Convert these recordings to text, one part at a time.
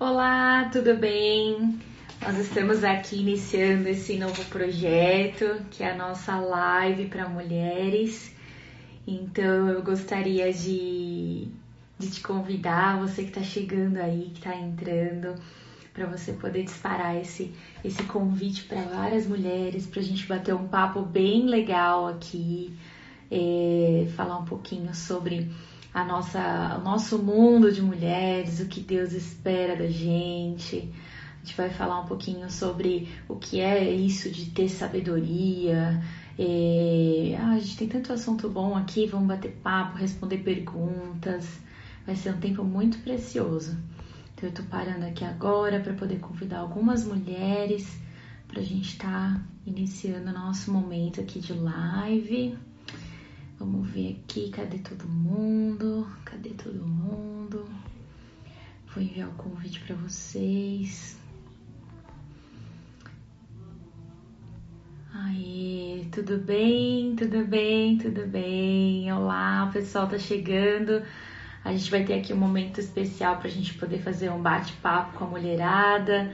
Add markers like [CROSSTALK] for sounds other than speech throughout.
Olá, tudo bem? Nós estamos aqui iniciando esse novo projeto, que é a nossa live para mulheres. Então eu gostaria de, de te convidar, você que está chegando aí, que está entrando, para você poder disparar esse, esse convite para várias mulheres, para a gente bater um papo bem legal aqui, é, falar um pouquinho sobre a nossa, o nosso mundo de mulheres, o que Deus espera da gente. A gente vai falar um pouquinho sobre o que é isso de ter sabedoria. É... Ah, a gente tem tanto assunto bom aqui, vamos bater papo, responder perguntas. Vai ser um tempo muito precioso. Então eu tô parando aqui agora para poder convidar algumas mulheres para a gente estar tá iniciando o nosso momento aqui de live. Vamos ver aqui, cadê todo mundo? Cadê todo mundo? Vou enviar o convite para vocês. Aí, tudo bem? Tudo bem? Tudo bem? Olá, o pessoal tá chegando. A gente vai ter aqui um momento especial para a gente poder fazer um bate-papo com a mulherada,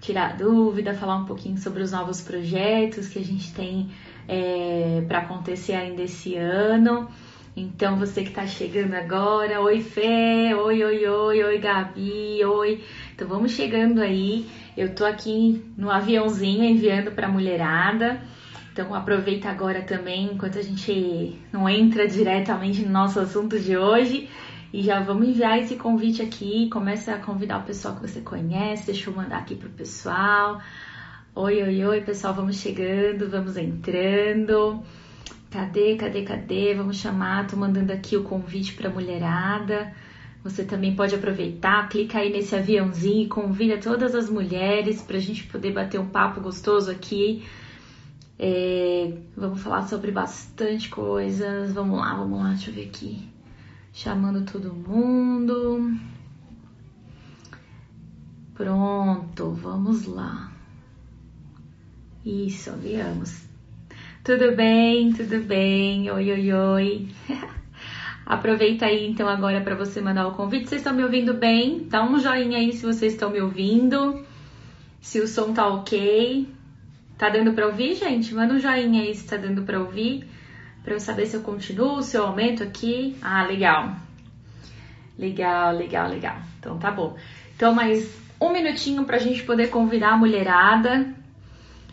tirar dúvida, falar um pouquinho sobre os novos projetos que a gente tem é, para acontecer ainda esse ano. Então, você que está chegando agora, oi Fê, oi, oi, oi, oi Gabi, oi. Então, vamos chegando aí. Eu tô aqui no aviãozinho enviando para mulherada. Então, aproveita agora também, enquanto a gente não entra diretamente no nosso assunto de hoje. E já vamos enviar esse convite aqui. Começa a convidar o pessoal que você conhece. Deixa eu mandar aqui pro pessoal. Oi, oi, oi, pessoal, vamos chegando, vamos entrando. Cadê, cadê, cadê? Vamos chamar, tô mandando aqui o convite para mulherada. Você também pode aproveitar, clica aí nesse aviãozinho e convida todas as mulheres para a gente poder bater um papo gostoso aqui. É, vamos falar sobre bastante coisas. Vamos lá, vamos lá, deixa eu ver aqui. Chamando todo mundo. Pronto, vamos lá. Isso, viemos. Tudo bem, tudo bem. Oi, oi, oi. [LAUGHS] Aproveita aí então agora para você mandar o convite. Vocês estão me ouvindo bem? Dá um joinha aí se vocês estão me ouvindo. Se o som tá ok. Tá dando para ouvir, gente? Manda um joinha aí se tá dando para ouvir, para eu saber se eu continuo, se eu aumento aqui. Ah, legal. Legal, legal, legal. Então tá bom. Então mais um minutinho para a gente poder convidar a mulherada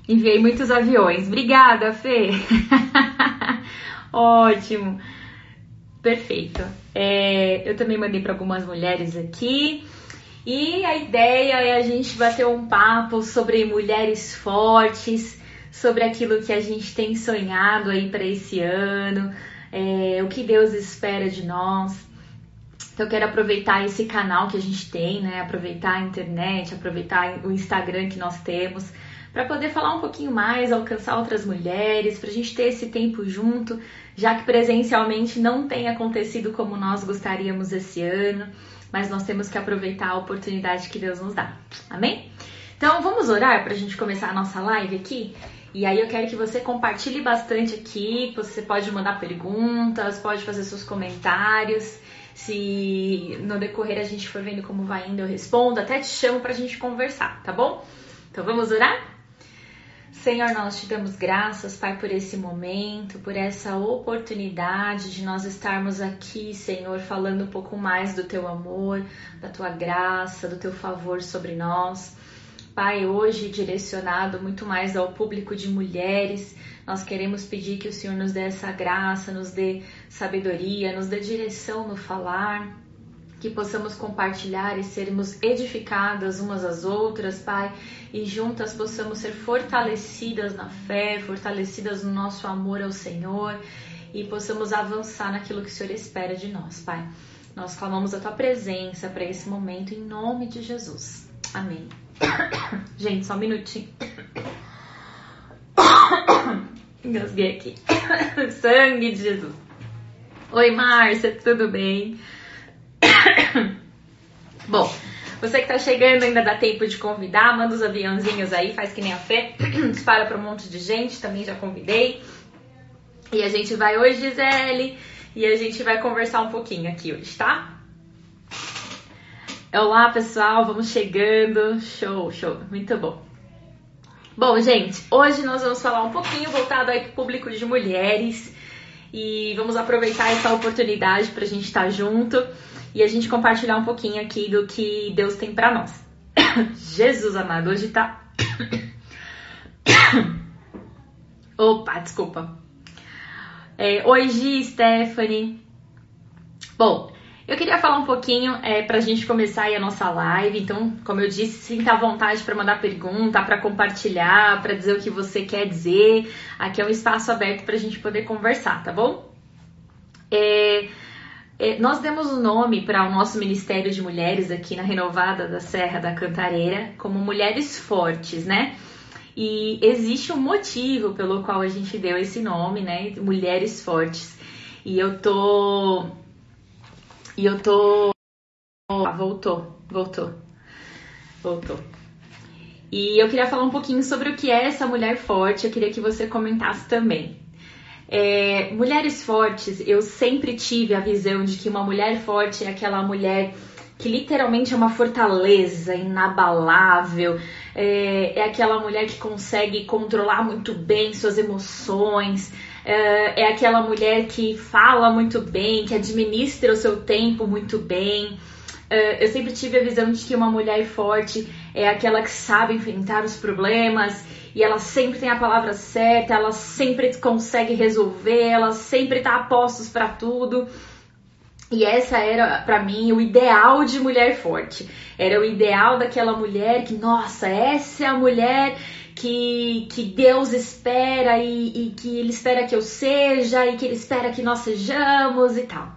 Enviei muitos aviões. Obrigada, Fê. [LAUGHS] Ótimo. Perfeito. É, eu também mandei para algumas mulheres aqui. E a ideia é a gente bater um papo sobre mulheres fortes, sobre aquilo que a gente tem sonhado aí para esse ano, é, o que Deus espera de nós. Então eu quero aproveitar esse canal que a gente tem, né? Aproveitar a internet, aproveitar o Instagram que nós temos para poder falar um pouquinho mais, alcançar outras mulheres, para a gente ter esse tempo junto, já que presencialmente não tem acontecido como nós gostaríamos esse ano, mas nós temos que aproveitar a oportunidade que Deus nos dá. Amém? Então vamos orar para a gente começar a nossa live aqui? E aí eu quero que você compartilhe bastante aqui, você pode mandar perguntas, pode fazer seus comentários. Se no decorrer a gente for vendo como vai indo, eu respondo, até te chamo para a gente conversar, tá bom? Então vamos orar? Senhor, nós te damos graças, Pai, por esse momento, por essa oportunidade de nós estarmos aqui, Senhor, falando um pouco mais do teu amor, da tua graça, do teu favor sobre nós. Pai, hoje direcionado muito mais ao público de mulheres, nós queremos pedir que o Senhor nos dê essa graça, nos dê sabedoria, nos dê direção no falar, que possamos compartilhar e sermos edificadas umas às outras, Pai, e juntas possamos ser fortalecidas na fé, fortalecidas no nosso amor ao Senhor e possamos avançar naquilo que o Senhor espera de nós, Pai. Nós clamamos a tua presença para esse momento em nome de Jesus. Amém. [COUGHS] Gente, só um minutinho. [COUGHS] Engasguei aqui. [COUGHS] Sangue de Jesus. Oi, Márcia, tudo bem? [COUGHS] Bom, você que tá chegando ainda dá tempo de convidar, manda os aviãozinhos aí, faz que nem a fé, [COUGHS] dispara para um monte de gente, também já convidei. E a gente vai hoje, Gisele, e a gente vai conversar um pouquinho aqui hoje, tá? Olá, pessoal, vamos chegando. Show, show, muito bom. Bom, gente, hoje nós vamos falar um pouquinho voltado aí para o público de mulheres e vamos aproveitar essa oportunidade para a gente estar tá junto e a gente compartilhar um pouquinho aqui do que Deus tem para nós. [COUGHS] Jesus amado, hoje tá. [COUGHS] Opa, desculpa. É, hoje, Stephanie. Bom, eu queria falar um pouquinho é, para a gente começar aí a nossa live. Então, como eu disse, sinta à vontade para mandar pergunta, para compartilhar, para dizer o que você quer dizer. Aqui é um espaço aberto para a gente poder conversar, tá bom? É, nós demos o um nome para o nosso Ministério de Mulheres aqui na Renovada da Serra da Cantareira como Mulheres Fortes, né? E existe um motivo pelo qual a gente deu esse nome, né? Mulheres Fortes. E eu tô e eu tô. Ah, voltou, voltou, voltou. E eu queria falar um pouquinho sobre o que é essa mulher forte. Eu queria que você comentasse também. É, mulheres fortes, eu sempre tive a visão de que uma mulher forte é aquela mulher que literalmente é uma fortaleza inabalável, é, é aquela mulher que consegue controlar muito bem suas emoções, é, é aquela mulher que fala muito bem, que administra o seu tempo muito bem. É, eu sempre tive a visão de que uma mulher forte é aquela que sabe enfrentar os problemas e ela sempre tem a palavra certa, ela sempre consegue resolver, ela sempre tá a postos para tudo. E essa era para mim o ideal de mulher forte. Era o ideal daquela mulher que, nossa, essa é a mulher que, que Deus espera e, e que Ele espera que eu seja e que Ele espera que nós sejamos e tal.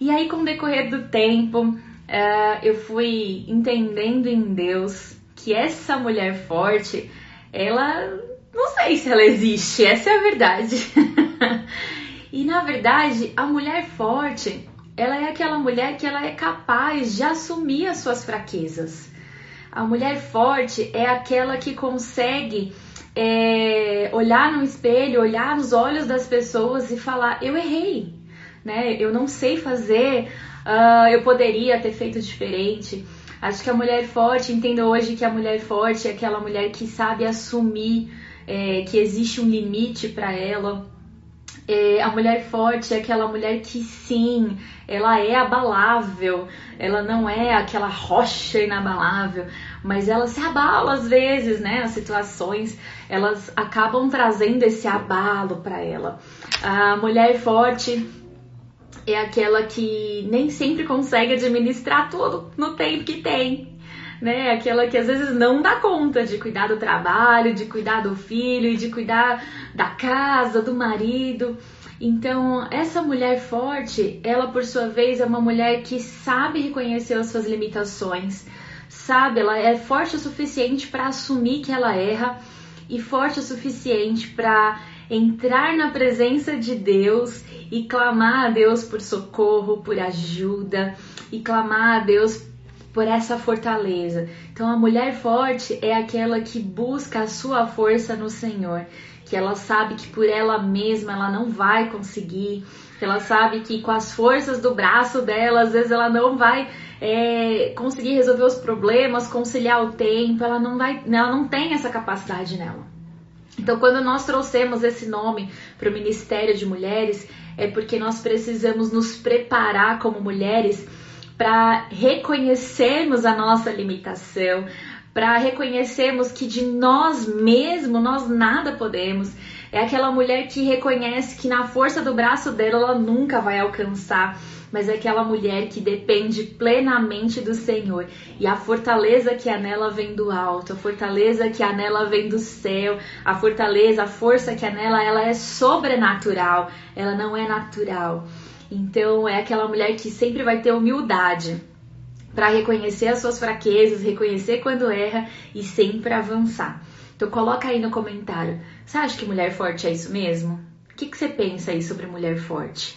E aí, com o decorrer do tempo, uh, eu fui entendendo em Deus que essa mulher forte, ela não sei se ela existe, essa é a verdade. [LAUGHS] e na verdade, a mulher forte, ela é aquela mulher que ela é capaz de assumir as suas fraquezas. A mulher forte é aquela que consegue é, olhar no espelho, olhar nos olhos das pessoas e falar: eu errei, né? Eu não sei fazer, uh, eu poderia ter feito diferente. Acho que a mulher forte, entendo hoje que a mulher forte é aquela mulher que sabe assumir é, que existe um limite para ela. É, a mulher forte é aquela mulher que sim, ela é abalável, ela não é aquela rocha inabalável, mas ela se abala às vezes, né? As situações, elas acabam trazendo esse abalo para ela. A mulher forte é aquela que nem sempre consegue administrar tudo no tempo que tem, né? Aquela que às vezes não dá conta de cuidar do trabalho, de cuidar do filho, de cuidar da casa, do marido. Então, essa mulher forte, ela por sua vez é uma mulher que sabe reconhecer as suas limitações, sabe? Ela é forte o suficiente para assumir que ela erra e forte o suficiente para entrar na presença de Deus e clamar a Deus por socorro, por ajuda e clamar a Deus por essa fortaleza. Então a mulher forte é aquela que busca a sua força no Senhor, que ela sabe que por ela mesma ela não vai conseguir, que ela sabe que com as forças do braço dela, às vezes ela não vai é, conseguir resolver os problemas, conciliar o tempo, ela não vai, ela não tem essa capacidade nela. Então, quando nós trouxemos esse nome para o Ministério de Mulheres, é porque nós precisamos nos preparar como mulheres para reconhecermos a nossa limitação, para reconhecermos que de nós mesmos nós nada podemos. É aquela mulher que reconhece que na força do braço dela ela nunca vai alcançar, mas é aquela mulher que depende plenamente do Senhor. E a fortaleza que há nela vem do alto, a fortaleza que há nela vem do céu, a fortaleza, a força que há nela, ela é sobrenatural, ela não é natural. Então é aquela mulher que sempre vai ter humildade para reconhecer as suas fraquezas, reconhecer quando erra e sempre avançar. Então coloca aí no comentário. Você acha que mulher forte é isso mesmo? O que, que você pensa aí sobre mulher forte?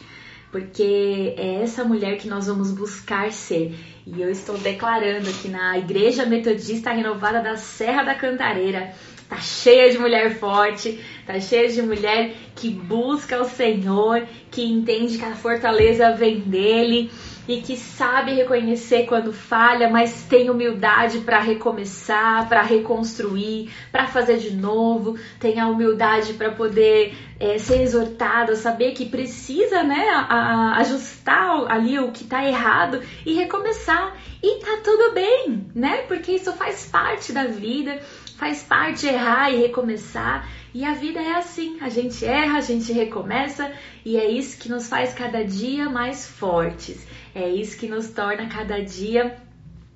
Porque é essa mulher que nós vamos buscar ser. E eu estou declarando aqui na Igreja Metodista Renovada da Serra da Cantareira Tá cheia de mulher forte, tá cheia de mulher que busca o Senhor, que entende que a fortaleza vem dele, e que sabe reconhecer quando falha, mas tem humildade para recomeçar, para reconstruir, para fazer de novo, tem a humildade para poder é, ser exortada, saber que precisa né, a, a, ajustar ali o que está errado e recomeçar. E tá tudo bem, né? Porque isso faz parte da vida, faz parte errar e recomeçar. E a vida é assim, a gente erra, a gente recomeça e é isso que nos faz cada dia mais fortes. É isso que nos torna cada dia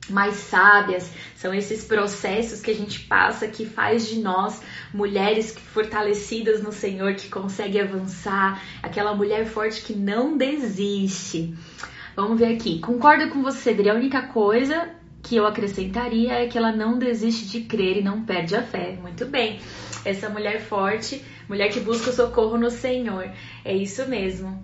mais sábias. São esses processos que a gente passa que faz de nós mulheres fortalecidas no Senhor, que consegue avançar, aquela mulher forte que não desiste. Vamos ver aqui. Concordo com você, Adri. A única coisa que eu acrescentaria é que ela não desiste de crer e não perde a fé. Muito bem essa mulher forte, mulher que busca o socorro no Senhor. É isso mesmo.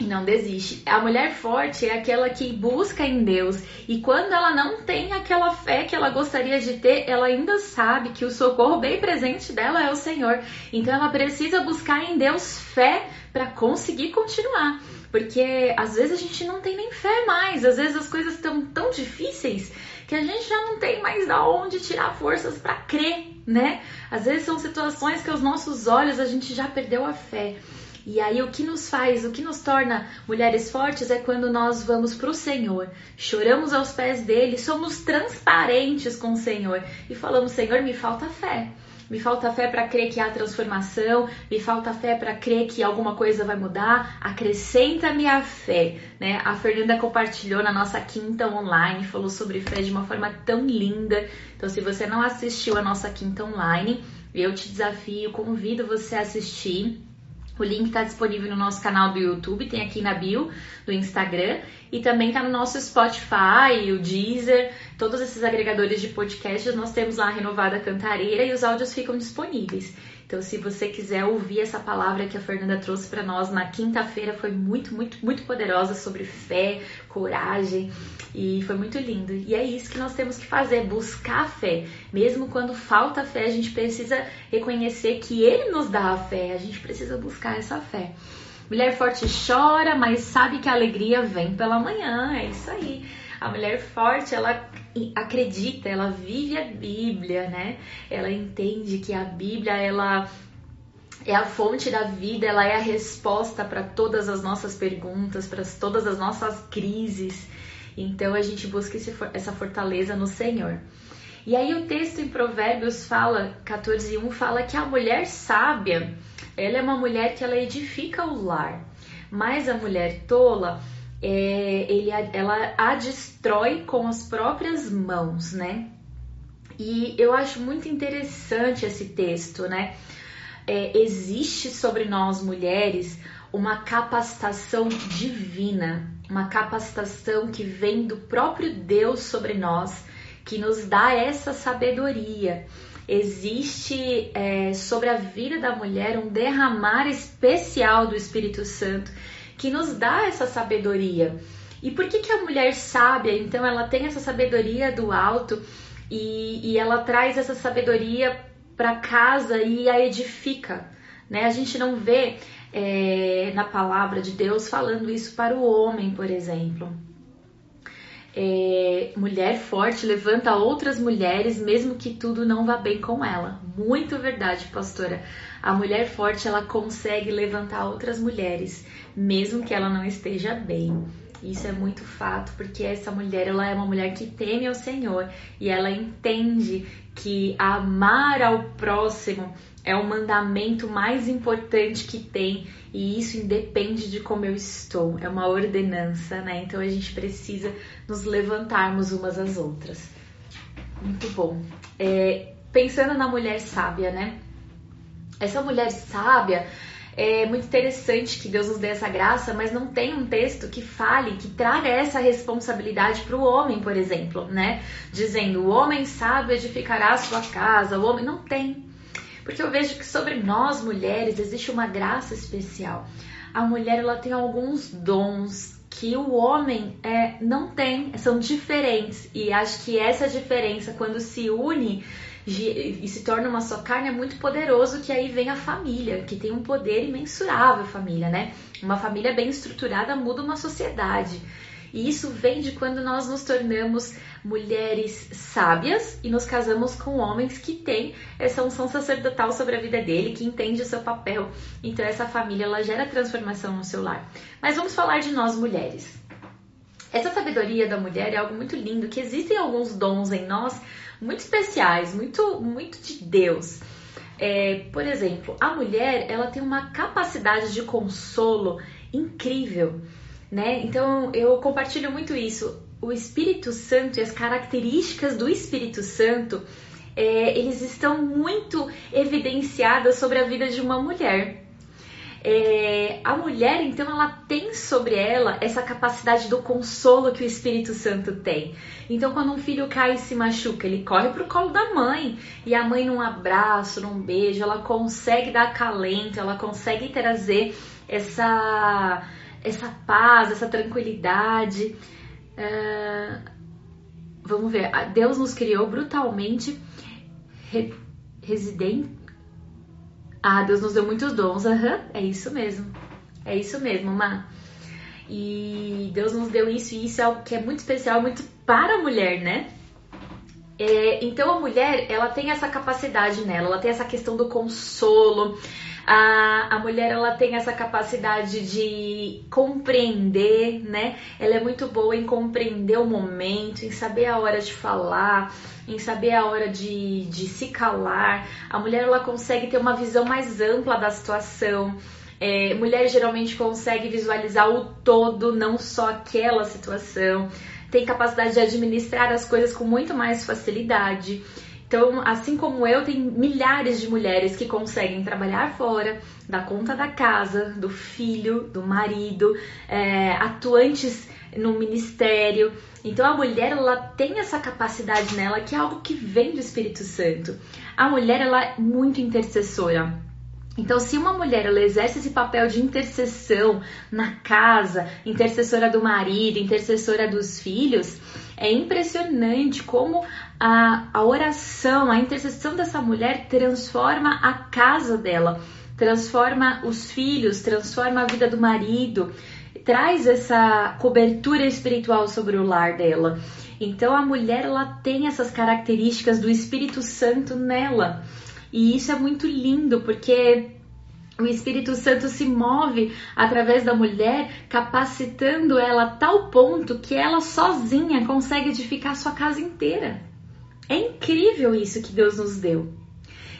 E não desiste. A mulher forte é aquela que busca em Deus e quando ela não tem aquela fé que ela gostaria de ter, ela ainda sabe que o socorro bem presente dela é o Senhor. Então ela precisa buscar em Deus fé para conseguir continuar. Porque às vezes a gente não tem nem fé mais, às vezes as coisas estão tão difíceis que a gente já não tem mais da onde tirar forças para crer, né? Às vezes são situações que aos nossos olhos a gente já perdeu a fé. E aí o que nos faz, o que nos torna mulheres fortes é quando nós vamos para o Senhor, choramos aos pés dele, somos transparentes com o Senhor e falamos: Senhor, me falta fé me falta fé para crer que há transformação, me falta fé para crer que alguma coisa vai mudar, acrescenta-me a fé, né? A Fernanda compartilhou na nossa quinta online, falou sobre fé de uma forma tão linda. Então, se você não assistiu a nossa quinta online, eu te desafio, convido você a assistir. O link está disponível no nosso canal do YouTube, tem aqui na bio do Instagram e também está no nosso Spotify, o Deezer, todos esses agregadores de podcasts. Nós temos lá a Renovada Cantareira e os áudios ficam disponíveis. Então, se você quiser ouvir essa palavra que a Fernanda trouxe para nós na quinta-feira, foi muito, muito, muito poderosa sobre fé, coragem e foi muito lindo. E é isso que nós temos que fazer, buscar a fé. Mesmo quando falta fé, a gente precisa reconhecer que Ele nos dá a fé, a gente precisa buscar essa fé. Mulher forte chora, mas sabe que a alegria vem pela manhã, é isso aí. A mulher forte, ela acredita, ela vive a Bíblia, né? Ela entende que a Bíblia, ela é a fonte da vida, ela é a resposta para todas as nossas perguntas, para todas as nossas crises. Então a gente busca esse, essa fortaleza no Senhor. E aí o texto em Provérbios fala, 14:1 fala que a mulher sábia, ela é uma mulher que ela edifica o lar, mas a mulher tola, é, ele, ela a destrói com as próprias mãos, né? E eu acho muito interessante esse texto, né? É, existe sobre nós mulheres uma capacitação divina, uma capacitação que vem do próprio Deus sobre nós, que nos dá essa sabedoria. Existe é, sobre a vida da mulher um derramar especial do Espírito Santo que nos dá essa sabedoria. E por que, que a mulher sábia, então, ela tem essa sabedoria do alto e, e ela traz essa sabedoria para casa e a edifica? Né? A gente não vê é, na palavra de Deus falando isso para o homem, por exemplo. É, mulher forte levanta outras mulheres, mesmo que tudo não vá bem com ela. Muito verdade, pastora. A mulher forte ela consegue levantar outras mulheres, mesmo que ela não esteja bem. Isso é muito fato, porque essa mulher ela é uma mulher que teme ao Senhor e ela entende que amar ao próximo é o mandamento mais importante que tem e isso independe de como eu estou, é uma ordenança, né? Então a gente precisa nos levantarmos umas às outras. Muito bom. É, pensando na mulher sábia, né? Essa mulher sábia é muito interessante que Deus nos dê essa graça, mas não tem um texto que fale, que traga essa responsabilidade para o homem, por exemplo, né? Dizendo o homem sábio edificará a sua casa, o homem não tem. Porque eu vejo que sobre nós mulheres existe uma graça especial. A mulher ela tem alguns dons que o homem é, não tem, são diferentes. E acho que essa diferença, quando se une, e se torna uma só carne é muito poderoso que aí vem a família, que tem um poder imensurável família, né? Uma família bem estruturada muda uma sociedade. E isso vem de quando nós nos tornamos mulheres sábias e nos casamos com homens que têm essa unção sacerdotal sobre a vida dele, que entende o seu papel. Então essa família ela gera transformação no seu lar. Mas vamos falar de nós mulheres. Essa sabedoria da mulher é algo muito lindo, que existem alguns dons em nós muito especiais, muito muito de Deus. É, por exemplo, a mulher ela tem uma capacidade de consolo incrível, né? Então eu compartilho muito isso o Espírito Santo e as características do Espírito Santo, é, eles estão muito evidenciadas sobre a vida de uma mulher. É, a mulher, então, ela tem sobre ela essa capacidade do consolo que o Espírito Santo tem. Então, quando um filho cai e se machuca, ele corre pro colo da mãe e a mãe, num abraço, num beijo, ela consegue dar acalento, ela consegue trazer essa, essa paz, essa tranquilidade. É, vamos ver. Deus nos criou brutalmente re, residente. Ah, Deus nos deu muitos dons. Uhum, é isso mesmo. É isso mesmo, Má. E Deus nos deu isso, e isso é algo que é muito especial, muito para a mulher, né? É, então a mulher, ela tem essa capacidade nela, ela tem essa questão do consolo, a, a mulher ela tem essa capacidade de compreender, né? Ela é muito boa em compreender o momento, em saber a hora de falar, em saber a hora de, de se calar. A mulher ela consegue ter uma visão mais ampla da situação. É, mulher geralmente consegue visualizar o todo, não só aquela situação. Tem capacidade de administrar as coisas com muito mais facilidade. Então, assim como eu, tem milhares de mulheres que conseguem trabalhar fora, dar conta da casa, do filho, do marido, é, atuantes no ministério. Então, a mulher ela tem essa capacidade nela que é algo que vem do Espírito Santo. A mulher ela é muito intercessora. Então, se uma mulher ela exerce esse papel de intercessão na casa, intercessora do marido, intercessora dos filhos, é impressionante como a, a oração, a intercessão dessa mulher transforma a casa dela, transforma os filhos, transforma a vida do marido, traz essa cobertura espiritual sobre o lar dela. Então a mulher ela tem essas características do Espírito Santo nela. E isso é muito lindo, porque o Espírito Santo se move através da mulher, capacitando ela a tal ponto que ela sozinha consegue edificar sua casa inteira. É incrível isso que Deus nos deu.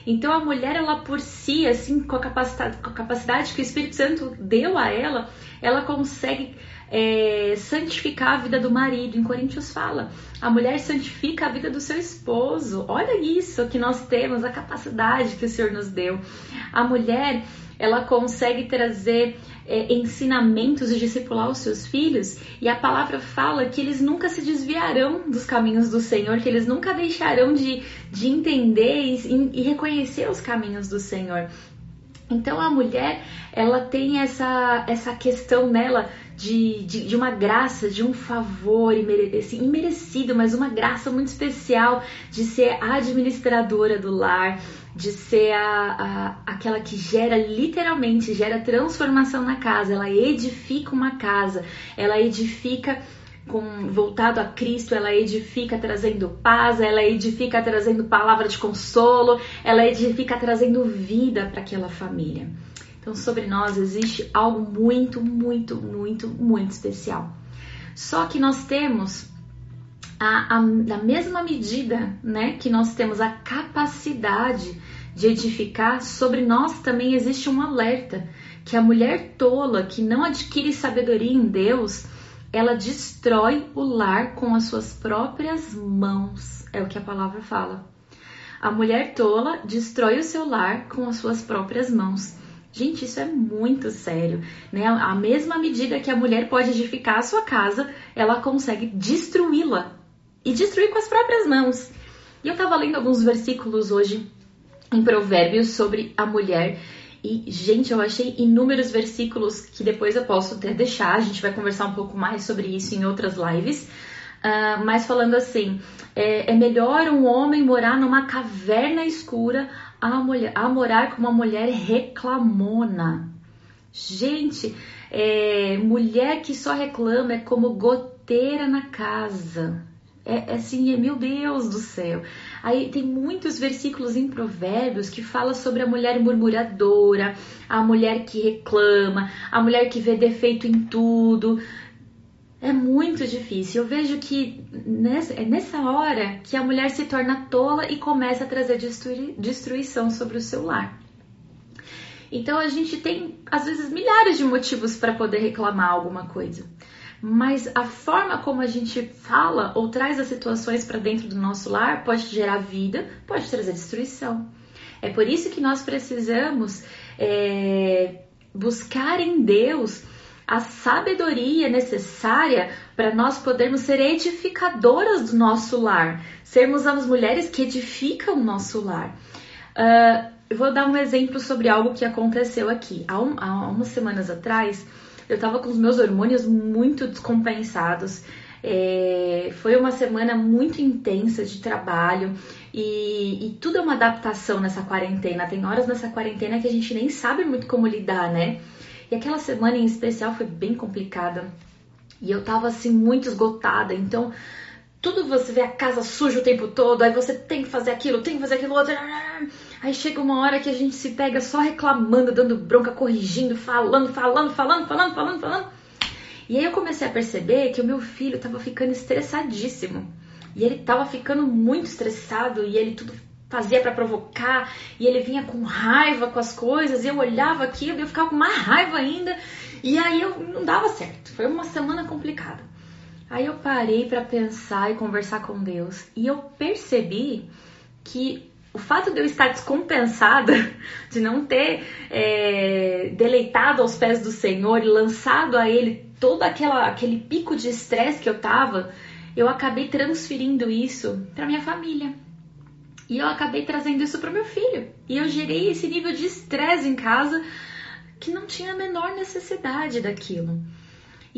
Então a mulher, ela por si, assim, com a capacidade, com a capacidade que o Espírito Santo deu a ela, ela consegue é, santificar a vida do marido. Em Coríntios fala, a mulher santifica a vida do seu esposo. Olha isso que nós temos, a capacidade que o Senhor nos deu. A mulher, ela consegue trazer é, ensinamentos e discipular os seus filhos, e a palavra fala que eles nunca se desviarão dos caminhos do Senhor, que eles nunca deixarão de, de entender e, e reconhecer os caminhos do Senhor. Então a mulher, ela tem essa, essa questão nela de, de, de, uma graça, de um favor assim, imerecido, mas uma graça muito especial de ser administradora do lar, de ser a, a, aquela que gera literalmente, gera transformação na casa, ela edifica uma casa, ela edifica com, voltado a Cristo, ela edifica trazendo paz, ela edifica trazendo palavra de consolo, ela edifica trazendo vida para aquela família. Então, sobre nós existe algo muito, muito, muito, muito especial. Só que nós temos a, a, na mesma medida né, que nós temos a capacidade de edificar, sobre nós também existe um alerta que a mulher tola que não adquire sabedoria em Deus, ela destrói o lar com as suas próprias mãos. É o que a palavra fala. A mulher tola destrói o seu lar com as suas próprias mãos. Gente, isso é muito sério, né? A mesma medida que a mulher pode edificar a sua casa, ela consegue destruí-la e destruir com as próprias mãos. E eu tava lendo alguns versículos hoje em Provérbios sobre a mulher e, gente, eu achei inúmeros versículos que depois eu posso até deixar. A gente vai conversar um pouco mais sobre isso em outras lives. Uh, mas falando assim, é, é melhor um homem morar numa caverna escura a, mulher, a morar com uma mulher reclamona. Gente, é, mulher que só reclama é como inteira na casa. É, é assim, é, meu Deus do céu. Aí tem muitos versículos em Provérbios que fala sobre a mulher murmuradora, a mulher que reclama, a mulher que vê defeito em tudo. É muito difícil. Eu vejo que nessa, é nessa hora que a mulher se torna tola e começa a trazer destrui, destruição sobre o seu lar. Então a gente tem, às vezes, milhares de motivos para poder reclamar alguma coisa mas a forma como a gente fala ou traz as situações para dentro do nosso lar pode gerar vida, pode trazer destruição. É por isso que nós precisamos é, buscar em Deus a sabedoria necessária para nós podermos ser edificadoras do nosso lar, sermos as mulheres que edificam o nosso lar. Uh, eu vou dar um exemplo sobre algo que aconteceu aqui. Há, um, há umas semanas atrás, eu tava com os meus hormônios muito descompensados. É, foi uma semana muito intensa de trabalho e, e, tudo é uma adaptação nessa quarentena. Tem horas nessa quarentena que a gente nem sabe muito como lidar, né? E aquela semana em especial foi bem complicada e eu tava assim muito esgotada. Então, tudo você vê a casa suja o tempo todo, aí você tem que fazer aquilo, tem que fazer aquilo outro. Aí chega uma hora que a gente se pega só reclamando, dando bronca, corrigindo, falando, falando, falando, falando, falando, falando. E aí eu comecei a perceber que o meu filho tava ficando estressadíssimo. E ele tava ficando muito estressado e ele tudo fazia para provocar e ele vinha com raiva com as coisas e eu olhava aquilo e eu ficava com mais raiva ainda e aí eu não dava certo. Foi uma semana complicada. Aí eu parei para pensar e conversar com Deus e eu percebi que o fato de eu estar descompensada, [LAUGHS] de não ter é, deleitado aos pés do Senhor e lançado a Ele todo aquela, aquele pico de estresse que eu tava, eu acabei transferindo isso para minha família. E eu acabei trazendo isso para meu filho. E eu gerei esse nível de estresse em casa que não tinha a menor necessidade daquilo.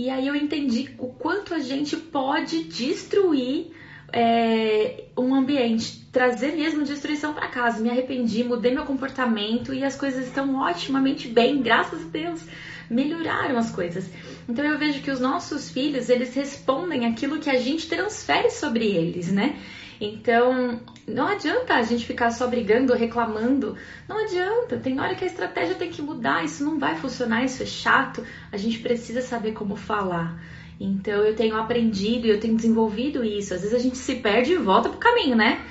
E aí eu entendi o quanto a gente pode destruir é, um ambiente, trazer mesmo destruição para casa. Me arrependi, mudei meu comportamento e as coisas estão otimamente bem, graças a Deus. Melhoraram as coisas. Então eu vejo que os nossos filhos, eles respondem aquilo que a gente transfere sobre eles, né? Então, não adianta a gente ficar só brigando, reclamando. Não adianta. Tem hora que a estratégia tem que mudar. Isso não vai funcionar, isso é chato. A gente precisa saber como falar. Então eu tenho aprendido e eu tenho desenvolvido isso. Às vezes a gente se perde e volta pro caminho, né?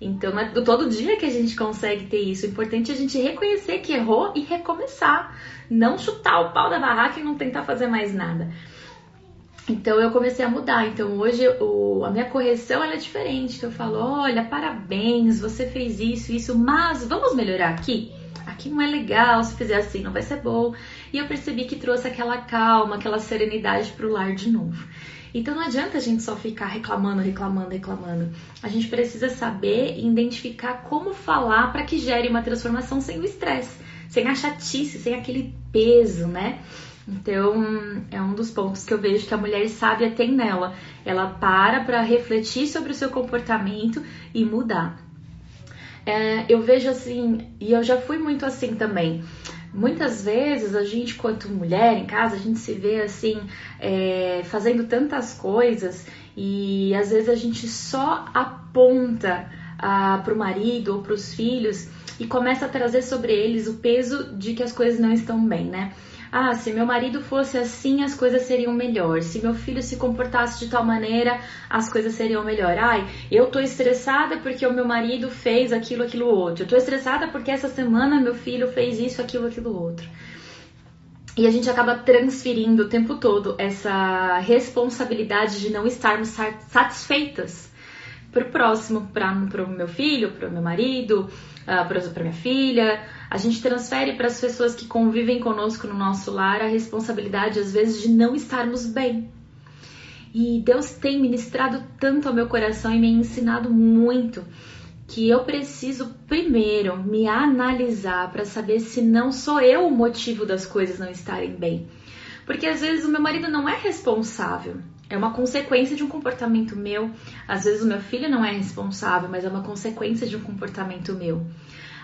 Então é todo dia que a gente consegue ter isso. O importante é a gente reconhecer que errou e recomeçar. Não chutar o pau da barraca e não tentar fazer mais nada. Então eu comecei a mudar. Então hoje o, a minha correção é diferente. Então eu falo, olha, parabéns, você fez isso, isso, mas vamos melhorar aqui? Aqui não é legal, se fizer assim não vai ser bom. E eu percebi que trouxe aquela calma, aquela serenidade para o lar de novo. Então não adianta a gente só ficar reclamando, reclamando, reclamando. A gente precisa saber identificar como falar para que gere uma transformação sem o estresse, sem a chatice, sem aquele peso, né? Então, é um dos pontos que eu vejo que a mulher sábia tem nela. Ela para para refletir sobre o seu comportamento e mudar. É, eu vejo assim, e eu já fui muito assim também. Muitas vezes a gente, quanto mulher em casa, a gente se vê assim, é, fazendo tantas coisas e às vezes a gente só aponta ah, para o marido ou para os filhos e começa a trazer sobre eles o peso de que as coisas não estão bem, né? Ah, se meu marido fosse assim, as coisas seriam melhor. Se meu filho se comportasse de tal maneira, as coisas seriam melhor. Ai, eu tô estressada porque o meu marido fez aquilo, aquilo outro. Eu tô estressada porque essa semana meu filho fez isso, aquilo, aquilo outro. E a gente acaba transferindo o tempo todo essa responsabilidade de não estarmos satisfeitas para o próximo, para o meu filho, para o meu marido, uh, para minha filha. A gente transfere para as pessoas que convivem conosco no nosso lar a responsabilidade, às vezes, de não estarmos bem. E Deus tem ministrado tanto ao meu coração e me ensinado muito que eu preciso primeiro me analisar para saber se não sou eu o motivo das coisas não estarem bem. Porque às vezes o meu marido não é responsável, é uma consequência de um comportamento meu. Às vezes o meu filho não é responsável, mas é uma consequência de um comportamento meu.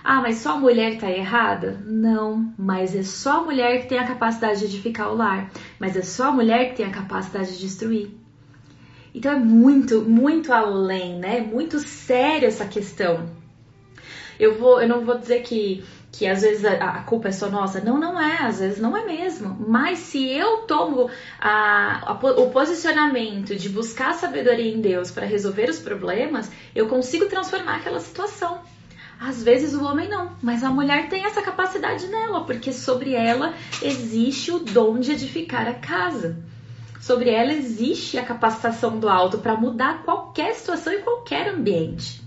Ah, mas só a mulher está errada? Não, mas é só a mulher que tem a capacidade de edificar o lar. Mas é só a mulher que tem a capacidade de destruir. Então é muito, muito além, né? Muito sério essa questão. Eu vou, eu não vou dizer que que às vezes a, a, culpa é só nossa. Não, não é, às vezes não é mesmo. Mas se eu tomo a, a, o posicionamento de buscar sabedoria em Deus para resolver os problemas, eu consigo transformar aquela situação. Às vezes o homem não, mas a mulher tem essa capacidade nela, porque sobre ela existe o dom de edificar a casa. Sobre ela existe a capacitação do alto para mudar qualquer situação e qualquer ambiente.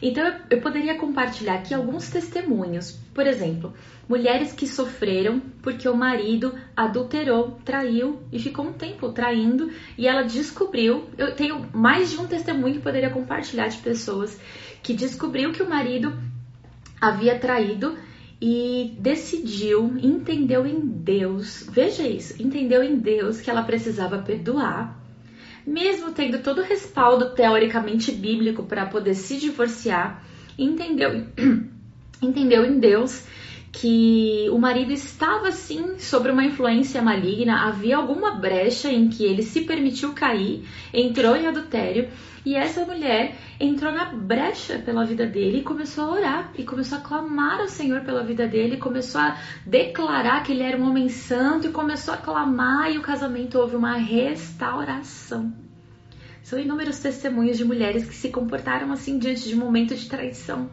Então eu poderia compartilhar aqui alguns testemunhos. Por exemplo, mulheres que sofreram porque o marido adulterou, traiu e ficou um tempo traindo e ela descobriu. Eu tenho mais de um testemunho que poderia compartilhar de pessoas que descobriu que o marido havia traído e decidiu, entendeu em Deus, veja isso, entendeu em Deus que ela precisava perdoar mesmo tendo todo o respaldo teoricamente bíblico para poder se divorciar, entendeu, [CLEARS THROAT] entendeu em Deus que o marido estava sim sobre uma influência maligna, havia alguma brecha em que ele se permitiu cair, entrou em adultério e essa mulher entrou na brecha pela vida dele e começou a orar e começou a clamar ao Senhor pela vida dele, começou a declarar que ele era um homem santo e começou a clamar e o casamento houve uma restauração. São inúmeros testemunhos de mulheres que se comportaram assim diante de um momento de traição.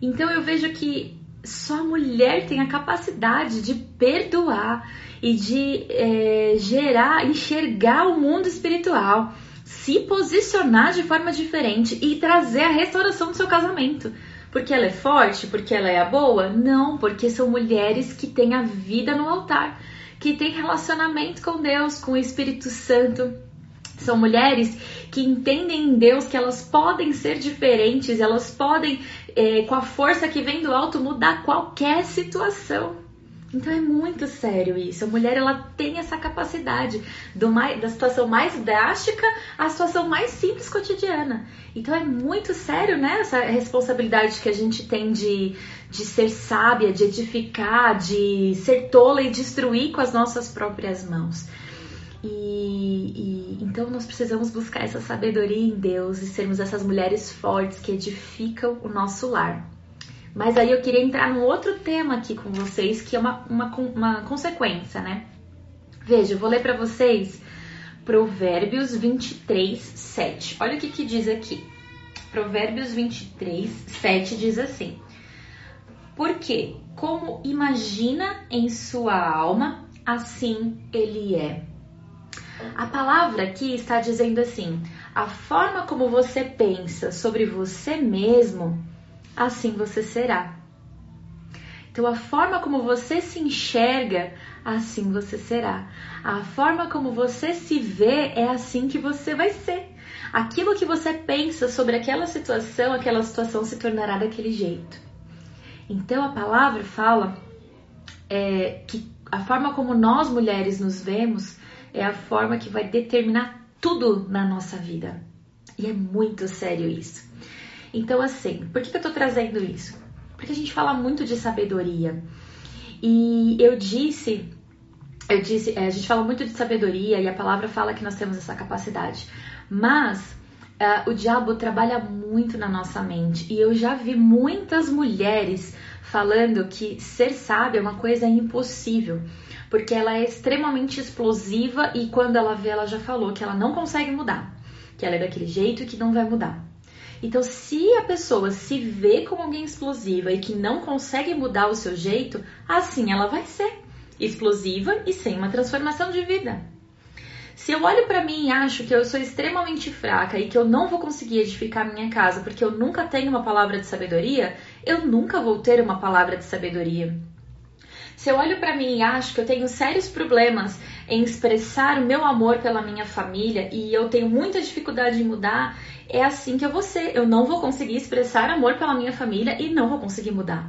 Então eu vejo que só a mulher tem a capacidade de perdoar e de é, gerar, enxergar o mundo espiritual, se posicionar de forma diferente e trazer a restauração do seu casamento. Porque ela é forte? Porque ela é a boa? Não, porque são mulheres que têm a vida no altar, que têm relacionamento com Deus, com o Espírito Santo. São mulheres que entendem em Deus que elas podem ser diferentes, elas podem, é, com a força que vem do alto, mudar qualquer situação. Então é muito sério isso. A mulher ela tem essa capacidade mais, da situação mais drástica à situação mais simples cotidiana. Então é muito sério, né? Essa responsabilidade que a gente tem de, de ser sábia, de edificar, de ser tola e destruir com as nossas próprias mãos. E, e, então nós precisamos buscar essa sabedoria em Deus e sermos essas mulheres fortes que edificam o nosso lar. Mas aí eu queria entrar num outro tema aqui com vocês, que é uma, uma, uma consequência, né? Veja, eu vou ler para vocês Provérbios 23, 7. Olha o que, que diz aqui. Provérbios 23, 7 diz assim: Porque como imagina em sua alma, assim ele é. A palavra aqui está dizendo assim: a forma como você pensa sobre você mesmo, assim você será. Então, a forma como você se enxerga, assim você será. A forma como você se vê é assim que você vai ser. Aquilo que você pensa sobre aquela situação, aquela situação se tornará daquele jeito. Então, a palavra fala é, que a forma como nós mulheres nos vemos é a forma que vai determinar tudo na nossa vida. E é muito sério isso. Então, assim, por que, eu tô trazendo isso? Porque a gente fala muito de sabedoria. E eu disse, eu disse, é, a gente fala muito de sabedoria e a palavra fala que nós temos essa capacidade. Mas uh, o diabo trabalha muito na nossa mente. E eu já vi muitas mulheres falando que ser sábia é uma coisa impossível porque ela é extremamente explosiva e quando ela vê, ela já falou que ela não consegue mudar, que ela é daquele jeito e que não vai mudar. Então, se a pessoa se vê como alguém explosiva e que não consegue mudar o seu jeito, assim ela vai ser explosiva e sem uma transformação de vida. Se eu olho para mim e acho que eu sou extremamente fraca e que eu não vou conseguir edificar minha casa porque eu nunca tenho uma palavra de sabedoria, eu nunca vou ter uma palavra de sabedoria. Se eu olho para mim e acho que eu tenho sérios problemas em expressar o meu amor pela minha família e eu tenho muita dificuldade em mudar, é assim que eu vou ser. Eu não vou conseguir expressar amor pela minha família e não vou conseguir mudar.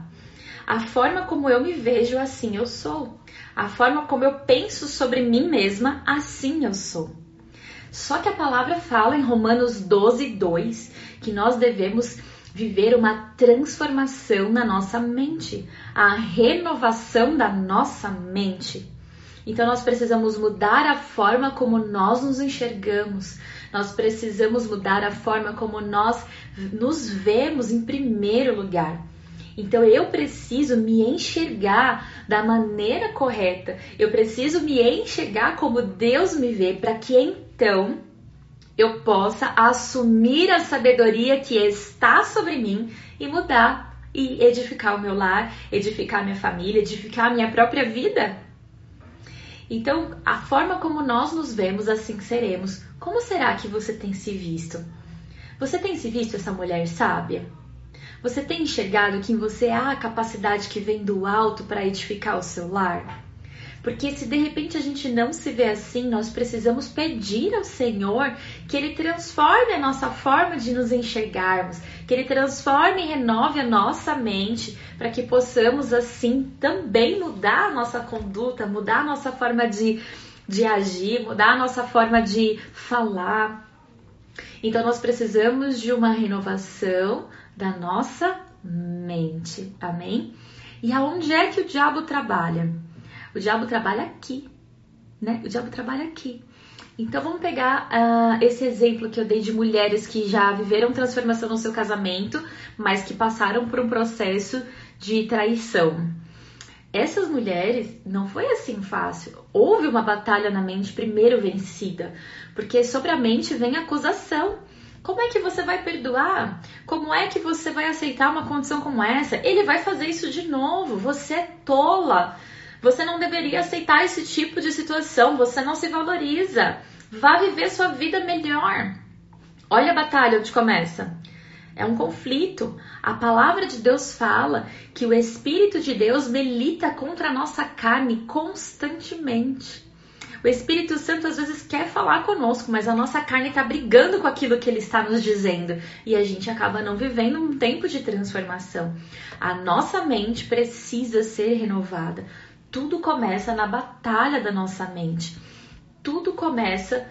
A forma como eu me vejo, assim eu sou. A forma como eu penso sobre mim mesma, assim eu sou. Só que a palavra fala em Romanos 12, 2 que nós devemos viver uma transformação na nossa mente, a renovação da nossa mente. Então nós precisamos mudar a forma como nós nos enxergamos. Nós precisamos mudar a forma como nós nos vemos em primeiro lugar. Então eu preciso me enxergar da maneira correta. Eu preciso me enxergar como Deus me vê para que então eu possa assumir a sabedoria que está sobre mim e mudar e edificar o meu lar, edificar a minha família, edificar a minha própria vida. Então, a forma como nós nos vemos, assim seremos. Como será que você tem se visto? Você tem se visto essa mulher sábia? Você tem enxergado que em você há a capacidade que vem do alto para edificar o seu lar? Porque se de repente a gente não se vê assim, nós precisamos pedir ao Senhor que Ele transforme a nossa forma de nos enxergarmos, que Ele transforme e renove a nossa mente, para que possamos assim também mudar a nossa conduta, mudar a nossa forma de, de agir, mudar a nossa forma de falar. Então nós precisamos de uma renovação da nossa mente. Amém? E aonde é que o diabo trabalha? O diabo trabalha aqui, né? O diabo trabalha aqui. Então vamos pegar uh, esse exemplo que eu dei de mulheres que já viveram transformação no seu casamento, mas que passaram por um processo de traição. Essas mulheres não foi assim fácil. Houve uma batalha na mente primeiro vencida, porque sobre a mente vem acusação. Como é que você vai perdoar? Como é que você vai aceitar uma condição como essa? Ele vai fazer isso de novo. Você é tola. Você não deveria aceitar esse tipo de situação, você não se valoriza. Vá viver sua vida melhor. Olha a batalha onde começa. É um conflito. A palavra de Deus fala que o Espírito de Deus milita contra a nossa carne constantemente. O Espírito Santo às vezes quer falar conosco, mas a nossa carne está brigando com aquilo que ele está nos dizendo e a gente acaba não vivendo um tempo de transformação. A nossa mente precisa ser renovada tudo começa na batalha da nossa mente. Tudo começa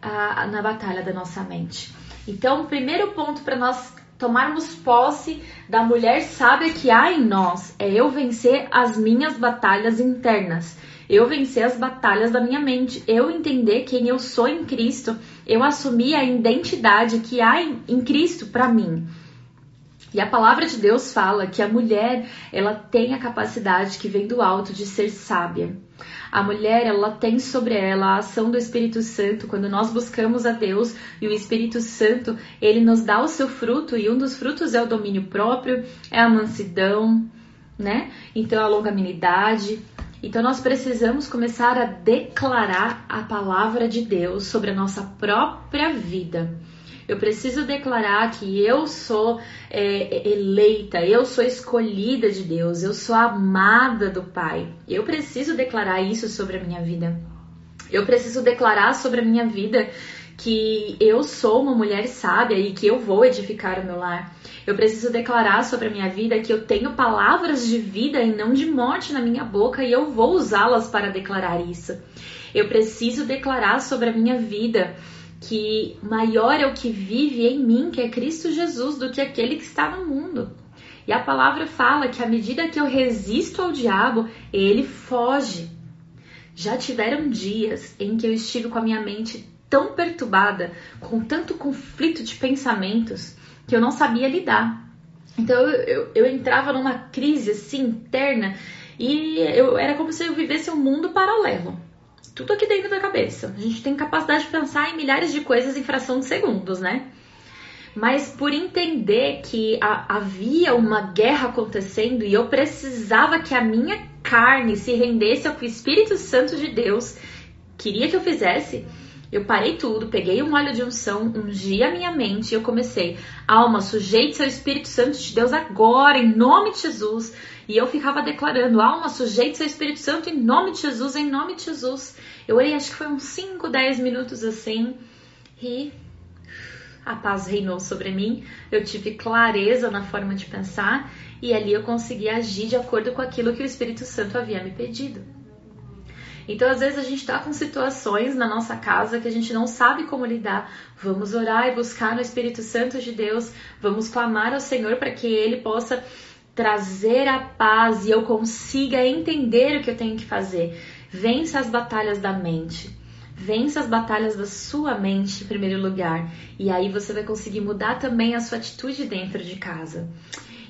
a, na batalha da nossa mente. Então, o primeiro ponto para nós tomarmos posse da mulher sábia que há em nós é eu vencer as minhas batalhas internas. Eu vencer as batalhas da minha mente, eu entender quem eu sou em Cristo, eu assumir a identidade que há em, Cristo para mim. E a palavra de Deus fala que a mulher, ela tem a capacidade que vem do alto de ser sábia. A mulher, ela tem sobre ela a ação do Espírito Santo. Quando nós buscamos a Deus e o Espírito Santo, ele nos dá o seu fruto e um dos frutos é o domínio próprio, é a mansidão, né? Então a longanimidade. Então nós precisamos começar a declarar a palavra de Deus sobre a nossa própria vida. Eu preciso declarar que eu sou é, eleita, eu sou escolhida de Deus, eu sou amada do Pai. Eu preciso declarar isso sobre a minha vida. Eu preciso declarar sobre a minha vida que eu sou uma mulher sábia e que eu vou edificar o meu lar. Eu preciso declarar sobre a minha vida que eu tenho palavras de vida e não de morte na minha boca e eu vou usá-las para declarar isso. Eu preciso declarar sobre a minha vida que maior é o que vive em mim, que é Cristo Jesus, do que aquele que está no mundo. E a palavra fala que à medida que eu resisto ao diabo, ele foge. Já tiveram dias em que eu estive com a minha mente tão perturbada, com tanto conflito de pensamentos, que eu não sabia lidar. Então eu, eu, eu entrava numa crise assim interna e eu era como se eu vivesse um mundo paralelo tudo aqui dentro da cabeça. A gente tem capacidade de pensar em milhares de coisas em fração de segundos, né? Mas por entender que a, havia uma guerra acontecendo e eu precisava que a minha carne se rendesse ao que o Espírito Santo de Deus queria que eu fizesse, eu parei tudo, peguei um óleo de unção, ungi a minha mente e eu comecei, alma, sujeite-se ao Espírito Santo de Deus agora, em nome de Jesus. E eu ficava declarando, alma, sujeite-se ao Espírito Santo em nome de Jesus, em nome de Jesus. Eu orei, acho que foi uns 5, 10 minutos assim, e a paz reinou sobre mim. Eu tive clareza na forma de pensar, e ali eu consegui agir de acordo com aquilo que o Espírito Santo havia me pedido. Então, às vezes, a gente está com situações na nossa casa que a gente não sabe como lidar. Vamos orar e buscar no Espírito Santo de Deus, vamos clamar ao Senhor para que Ele possa trazer a paz e eu consiga entender o que eu tenho que fazer. Vença as batalhas da mente. Vença as batalhas da sua mente em primeiro lugar. E aí você vai conseguir mudar também a sua atitude dentro de casa.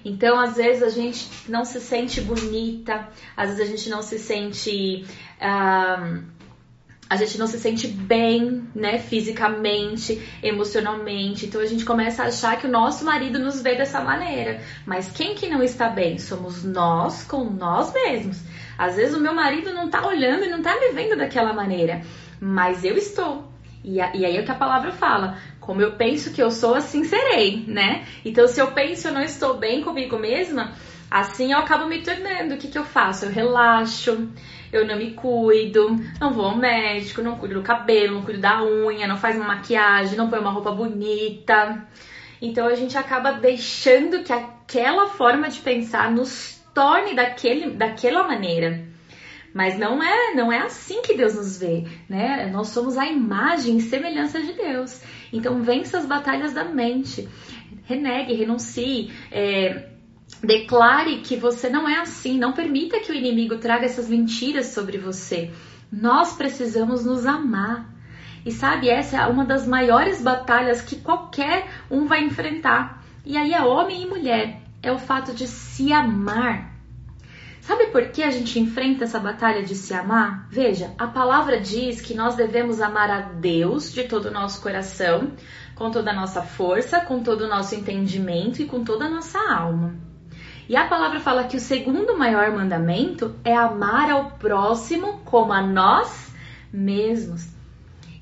Então, às vezes a gente não se sente bonita, às vezes a gente não se sente. A gente não se sente bem, né, fisicamente, emocionalmente. Então a gente começa a achar que o nosso marido nos vê dessa maneira. Mas quem que não está bem? Somos nós com nós mesmos. Às vezes o meu marido não tá olhando e não tá me vendo daquela maneira, mas eu estou. E, a, e aí é o que a palavra fala. Como eu penso que eu sou, assim serei, né? Então se eu penso eu não estou bem comigo mesma, assim eu acabo me tornando. O que, que eu faço? Eu relaxo eu não me cuido, não vou ao médico, não cuido do cabelo, não cuido da unha, não faz uma maquiagem, não põe uma roupa bonita. Então a gente acaba deixando que aquela forma de pensar nos torne daquele, daquela maneira. Mas não é, não é assim que Deus nos vê, né? Nós somos a imagem e semelhança de Deus. Então vença as batalhas da mente. Renegue, renuncie, é, Declare que você não é assim. Não permita que o inimigo traga essas mentiras sobre você. Nós precisamos nos amar. E sabe, essa é uma das maiores batalhas que qualquer um vai enfrentar. E aí é homem e mulher. É o fato de se amar. Sabe por que a gente enfrenta essa batalha de se amar? Veja, a palavra diz que nós devemos amar a Deus de todo o nosso coração, com toda a nossa força, com todo o nosso entendimento e com toda a nossa alma. E a palavra fala que o segundo maior mandamento é amar ao próximo como a nós mesmos.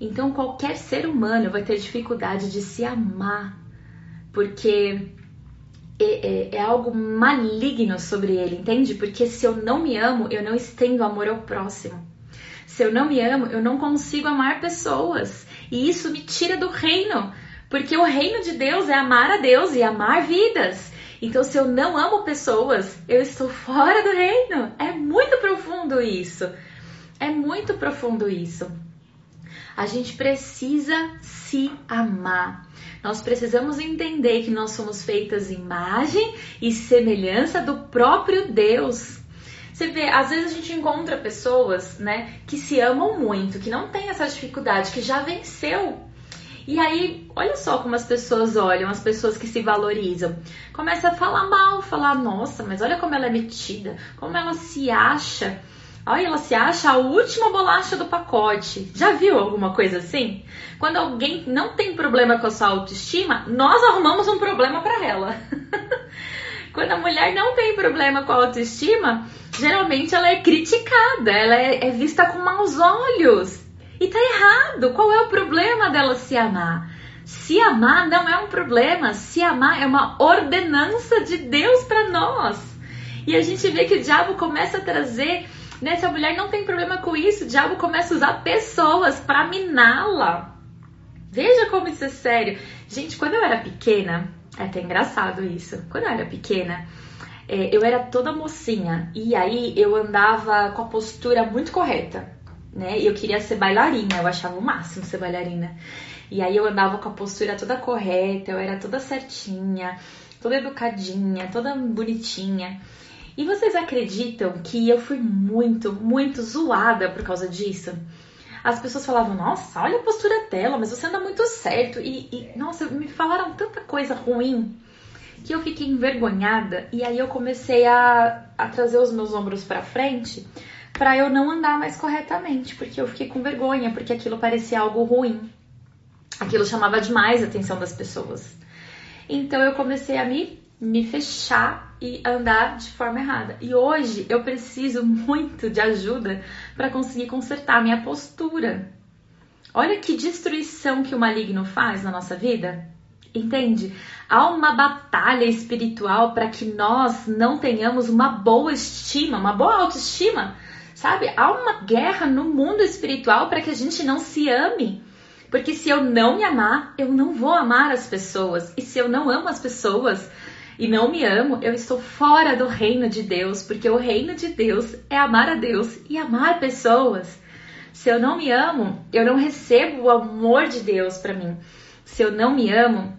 Então, qualquer ser humano vai ter dificuldade de se amar, porque é, é, é, algo maligno sobre ele, entende? Porque se eu não me amo, eu não estendo amor ao próximo. Se eu não me amo, eu não consigo amar pessoas. E isso me tira do reino, porque o reino de Deus é amar a Deus e amar vidas. Então, se eu não amo pessoas, eu estou fora do reino. É muito profundo isso. É muito profundo isso. A gente precisa se amar. Nós precisamos entender que nós somos feitas imagem e semelhança do próprio Deus. Você vê, às vezes a gente encontra pessoas, né, que se amam muito, que não tem essa dificuldade, que já venceu e aí, olha só como as pessoas olham, as pessoas que se valorizam. Começa a falar mal, falar, nossa, mas olha como ela é metida, como ela se acha. Olha, ela se acha a última bolacha do pacote. Já viu alguma coisa assim? Quando alguém não tem problema com a sua autoestima, nós arrumamos um problema para ela. [LAUGHS] Quando a mulher não tem problema com a autoestima, geralmente ela é criticada, ela é, é vista com maus olhos. E tá errado. Qual é o problema dela se amar? Se amar não é um problema, se amar é uma ordenança de Deus para nós. E a gente vê que o diabo começa a trazer, né? Se a mulher não tem problema com isso, o diabo começa a usar pessoas para miná-la. Veja como isso é sério. Gente, quando eu era pequena, é até engraçado isso. Quando eu era pequena, é, eu era toda mocinha e aí eu andava com a postura muito correta né? E eu queria ser bailarina, eu achava o máximo ser bailarina. E aí eu andava com a postura toda correta, eu era toda certinha, toda educadinha, toda bonitinha. E vocês acreditam que eu fui muito, muito zoada por causa disso? As pessoas falavam, nossa, olha a postura dela, mas você anda muito certo. E, e nossa, me falaram tanta coisa ruim que eu fiquei envergonhada. E aí eu comecei a, a trazer os meus ombros para frente para eu não andar mais corretamente, porque eu fiquei com vergonha, porque aquilo parecia algo ruim. Aquilo chamava demais a atenção das pessoas. Então eu comecei a me, me fechar e andar de forma errada. E hoje eu preciso muito de ajuda para conseguir consertar minha postura. Olha que destruição que o maligno faz na nossa vida. Entende? Há uma batalha espiritual para que nós não tenhamos uma boa estima, uma boa autoestima Sabe? Há uma guerra no mundo espiritual para que a gente não se ame. Porque se eu não me amar, eu não vou amar as pessoas. E se eu não amo as pessoas e não me amo, eu estou fora do reino de Deus. Porque o reino de Deus é amar a Deus e amar pessoas. Se eu não me amo, eu não recebo o amor de Deus para mim. Se eu não me amo,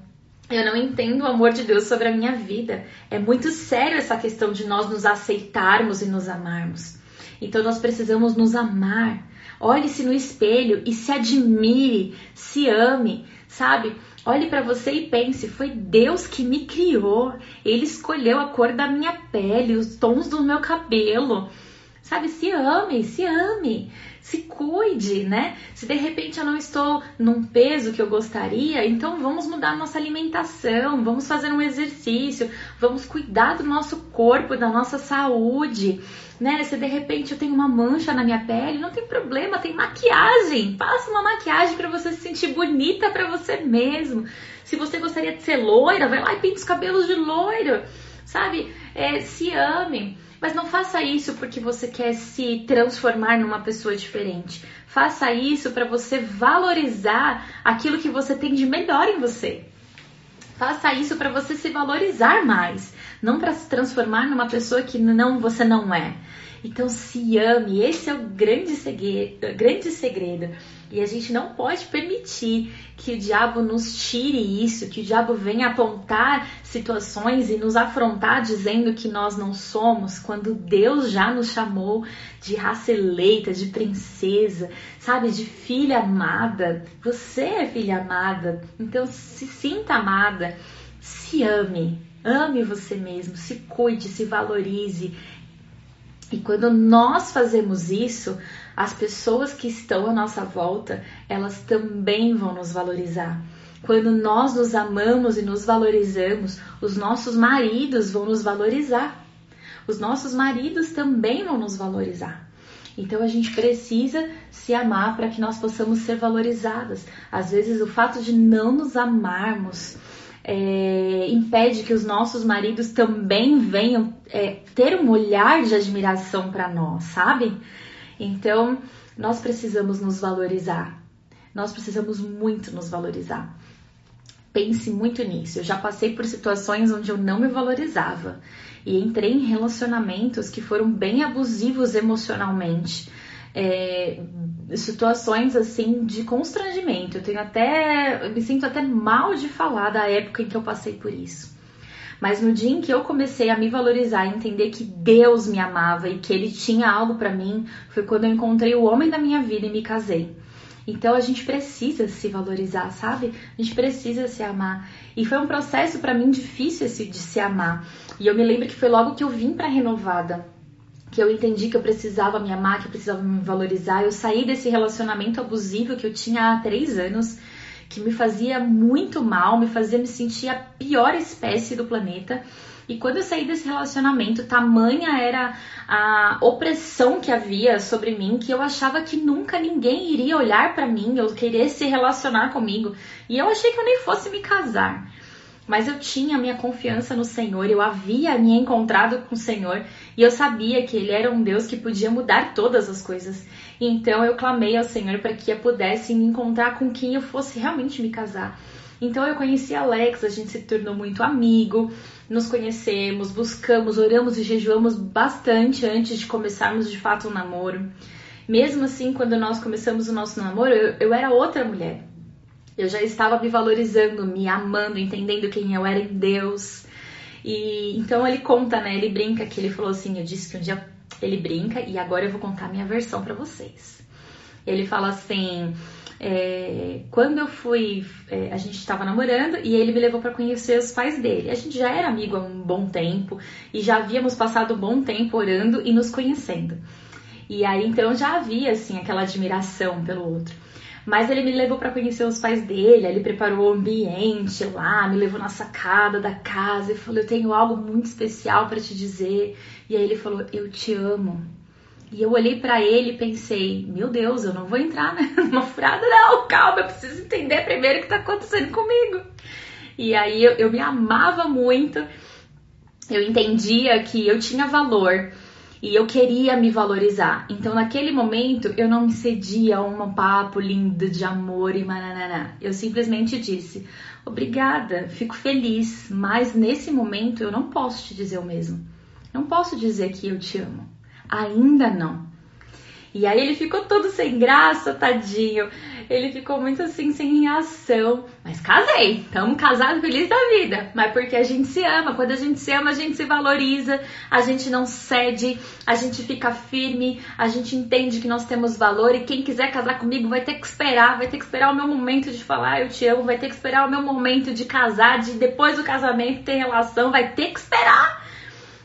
eu não entendo o amor de Deus sobre a minha vida. É muito sério essa questão de nós nos aceitarmos e nos amarmos. Então nós precisamos nos amar. Olhe-se no espelho e se admire, se ame, sabe? Olhe para você e pense: foi Deus que me criou. Ele escolheu a cor da minha pele, os tons do meu cabelo. Sabe, se ame, se ame, se cuide, né? Se de repente eu não estou num peso que eu gostaria, então vamos mudar nossa alimentação, vamos fazer um exercício, vamos cuidar do nosso corpo, da nossa saúde, né? Se de repente eu tenho uma mancha na minha pele, não tem problema, tem maquiagem. Passa uma maquiagem para você se sentir bonita para você mesmo. Se você gostaria de ser loira, vai lá e pinta os cabelos de loiro, sabe? É, se ame. Mas não faça isso porque você quer se transformar numa pessoa diferente. Faça isso para você valorizar aquilo que você tem de melhor em você. Faça isso para você se valorizar mais, não para se transformar numa pessoa que não você não é. Então se ame, esse é o grande segredo, grande segredo. E a gente não pode permitir que o diabo nos tire isso, que o diabo venha apontar situações e nos afrontar dizendo que nós não somos, quando Deus já nos chamou de raça eleita, de princesa, sabe, de filha amada. Você é filha amada, então se sinta amada, se ame, ame você mesmo, se cuide, se valorize. E quando nós fazemos isso, as pessoas que estão à nossa volta, elas também vão nos valorizar. Quando nós nos amamos e nos valorizamos, os nossos maridos vão nos valorizar. Os nossos maridos também vão nos valorizar. Então a gente precisa se amar para que nós possamos ser valorizadas. Às vezes o fato de não nos amarmos é, impede que os nossos maridos também venham é, ter um olhar de admiração para nós, sabe? Então, nós precisamos nos valorizar. Nós precisamos muito nos valorizar. Pense muito nisso. Eu já passei por situações onde eu não me valorizava e entrei em relacionamentos que foram bem abusivos emocionalmente. É, situações assim de constrangimento. Eu tenho até, eu me sinto até mal de falar da época em que eu passei por isso. Mas no dia em que eu comecei a me valorizar e entender que Deus me amava e que Ele tinha algo para mim, foi quando eu encontrei o homem da minha vida e me casei. Então a gente precisa se valorizar, sabe? A gente precisa se amar. E foi um processo para mim difícil esse de se amar. E eu me lembro que foi logo que eu vim para Renovada que eu entendi que eu precisava me amar, que eu precisava me valorizar. Eu saí desse relacionamento abusivo que eu tinha há três anos que me fazia muito mal, me fazia me sentir a pior espécie do planeta. E quando eu saí desse relacionamento, tamanha era a opressão que havia sobre mim que eu achava que nunca ninguém iria olhar para mim ou querer se relacionar comigo. E eu achei que eu nem fosse me casar. Mas eu tinha minha confiança no Senhor, eu havia me encontrado com o Senhor e eu sabia que Ele era um Deus que podia mudar todas as coisas. Então eu clamei ao Senhor para que eu pudesse me encontrar com quem eu fosse realmente me casar. Então eu conheci Alex, a gente se tornou muito amigo, nos conhecemos, buscamos, oramos e jejuamos bastante antes de começarmos de fato o um namoro. Mesmo assim, quando nós começamos o nosso namoro, eu, eu era outra mulher. Eu já estava me valorizando, me amando, entendendo quem eu era em Deus. E então ele conta, né? Ele brinca que ele falou assim: eu disse que um dia ele brinca e agora eu vou contar a minha versão para vocês. Ele fala assim: é, quando eu fui, é, a gente estava namorando e ele me levou para conhecer os pais dele. A gente já era amigo há um bom tempo e já havíamos passado um bom tempo orando e nos conhecendo. E aí então já havia assim aquela admiração pelo outro. Mas ele me levou para conhecer os pais dele, ele preparou o ambiente lá, me levou na sacada da casa e falou: Eu tenho algo muito especial para te dizer. E aí ele falou: Eu te amo. E eu olhei para ele e pensei: Meu Deus, eu não vou entrar né? [LAUGHS] numa furada, não, calma, eu preciso entender primeiro o que tá acontecendo comigo. E aí eu, eu me amava muito, eu entendia que eu tinha valor e eu queria me valorizar. Então, naquele momento, eu não me cedia a um papo lindo de amor e mananana. Eu simplesmente disse: Obrigada, fico feliz, mas nesse momento eu não posso te dizer o mesmo. Não posso dizer que eu te amo. Ainda não. E aí ele ficou todo sem graça, tadinho. Ele ficou muito assim, sem reação. Mas casei, estamos casados felizes da vida. Mas porque a gente se ama. Quando a gente se ama, a gente se valoriza, a gente não cede, a gente fica firme, a gente entende que nós temos valor e quem quiser casar comigo vai ter que esperar, vai ter que esperar o meu momento de falar eu te amo, vai ter que esperar o meu momento de casar, de depois do casamento ter relação, vai ter que esperar.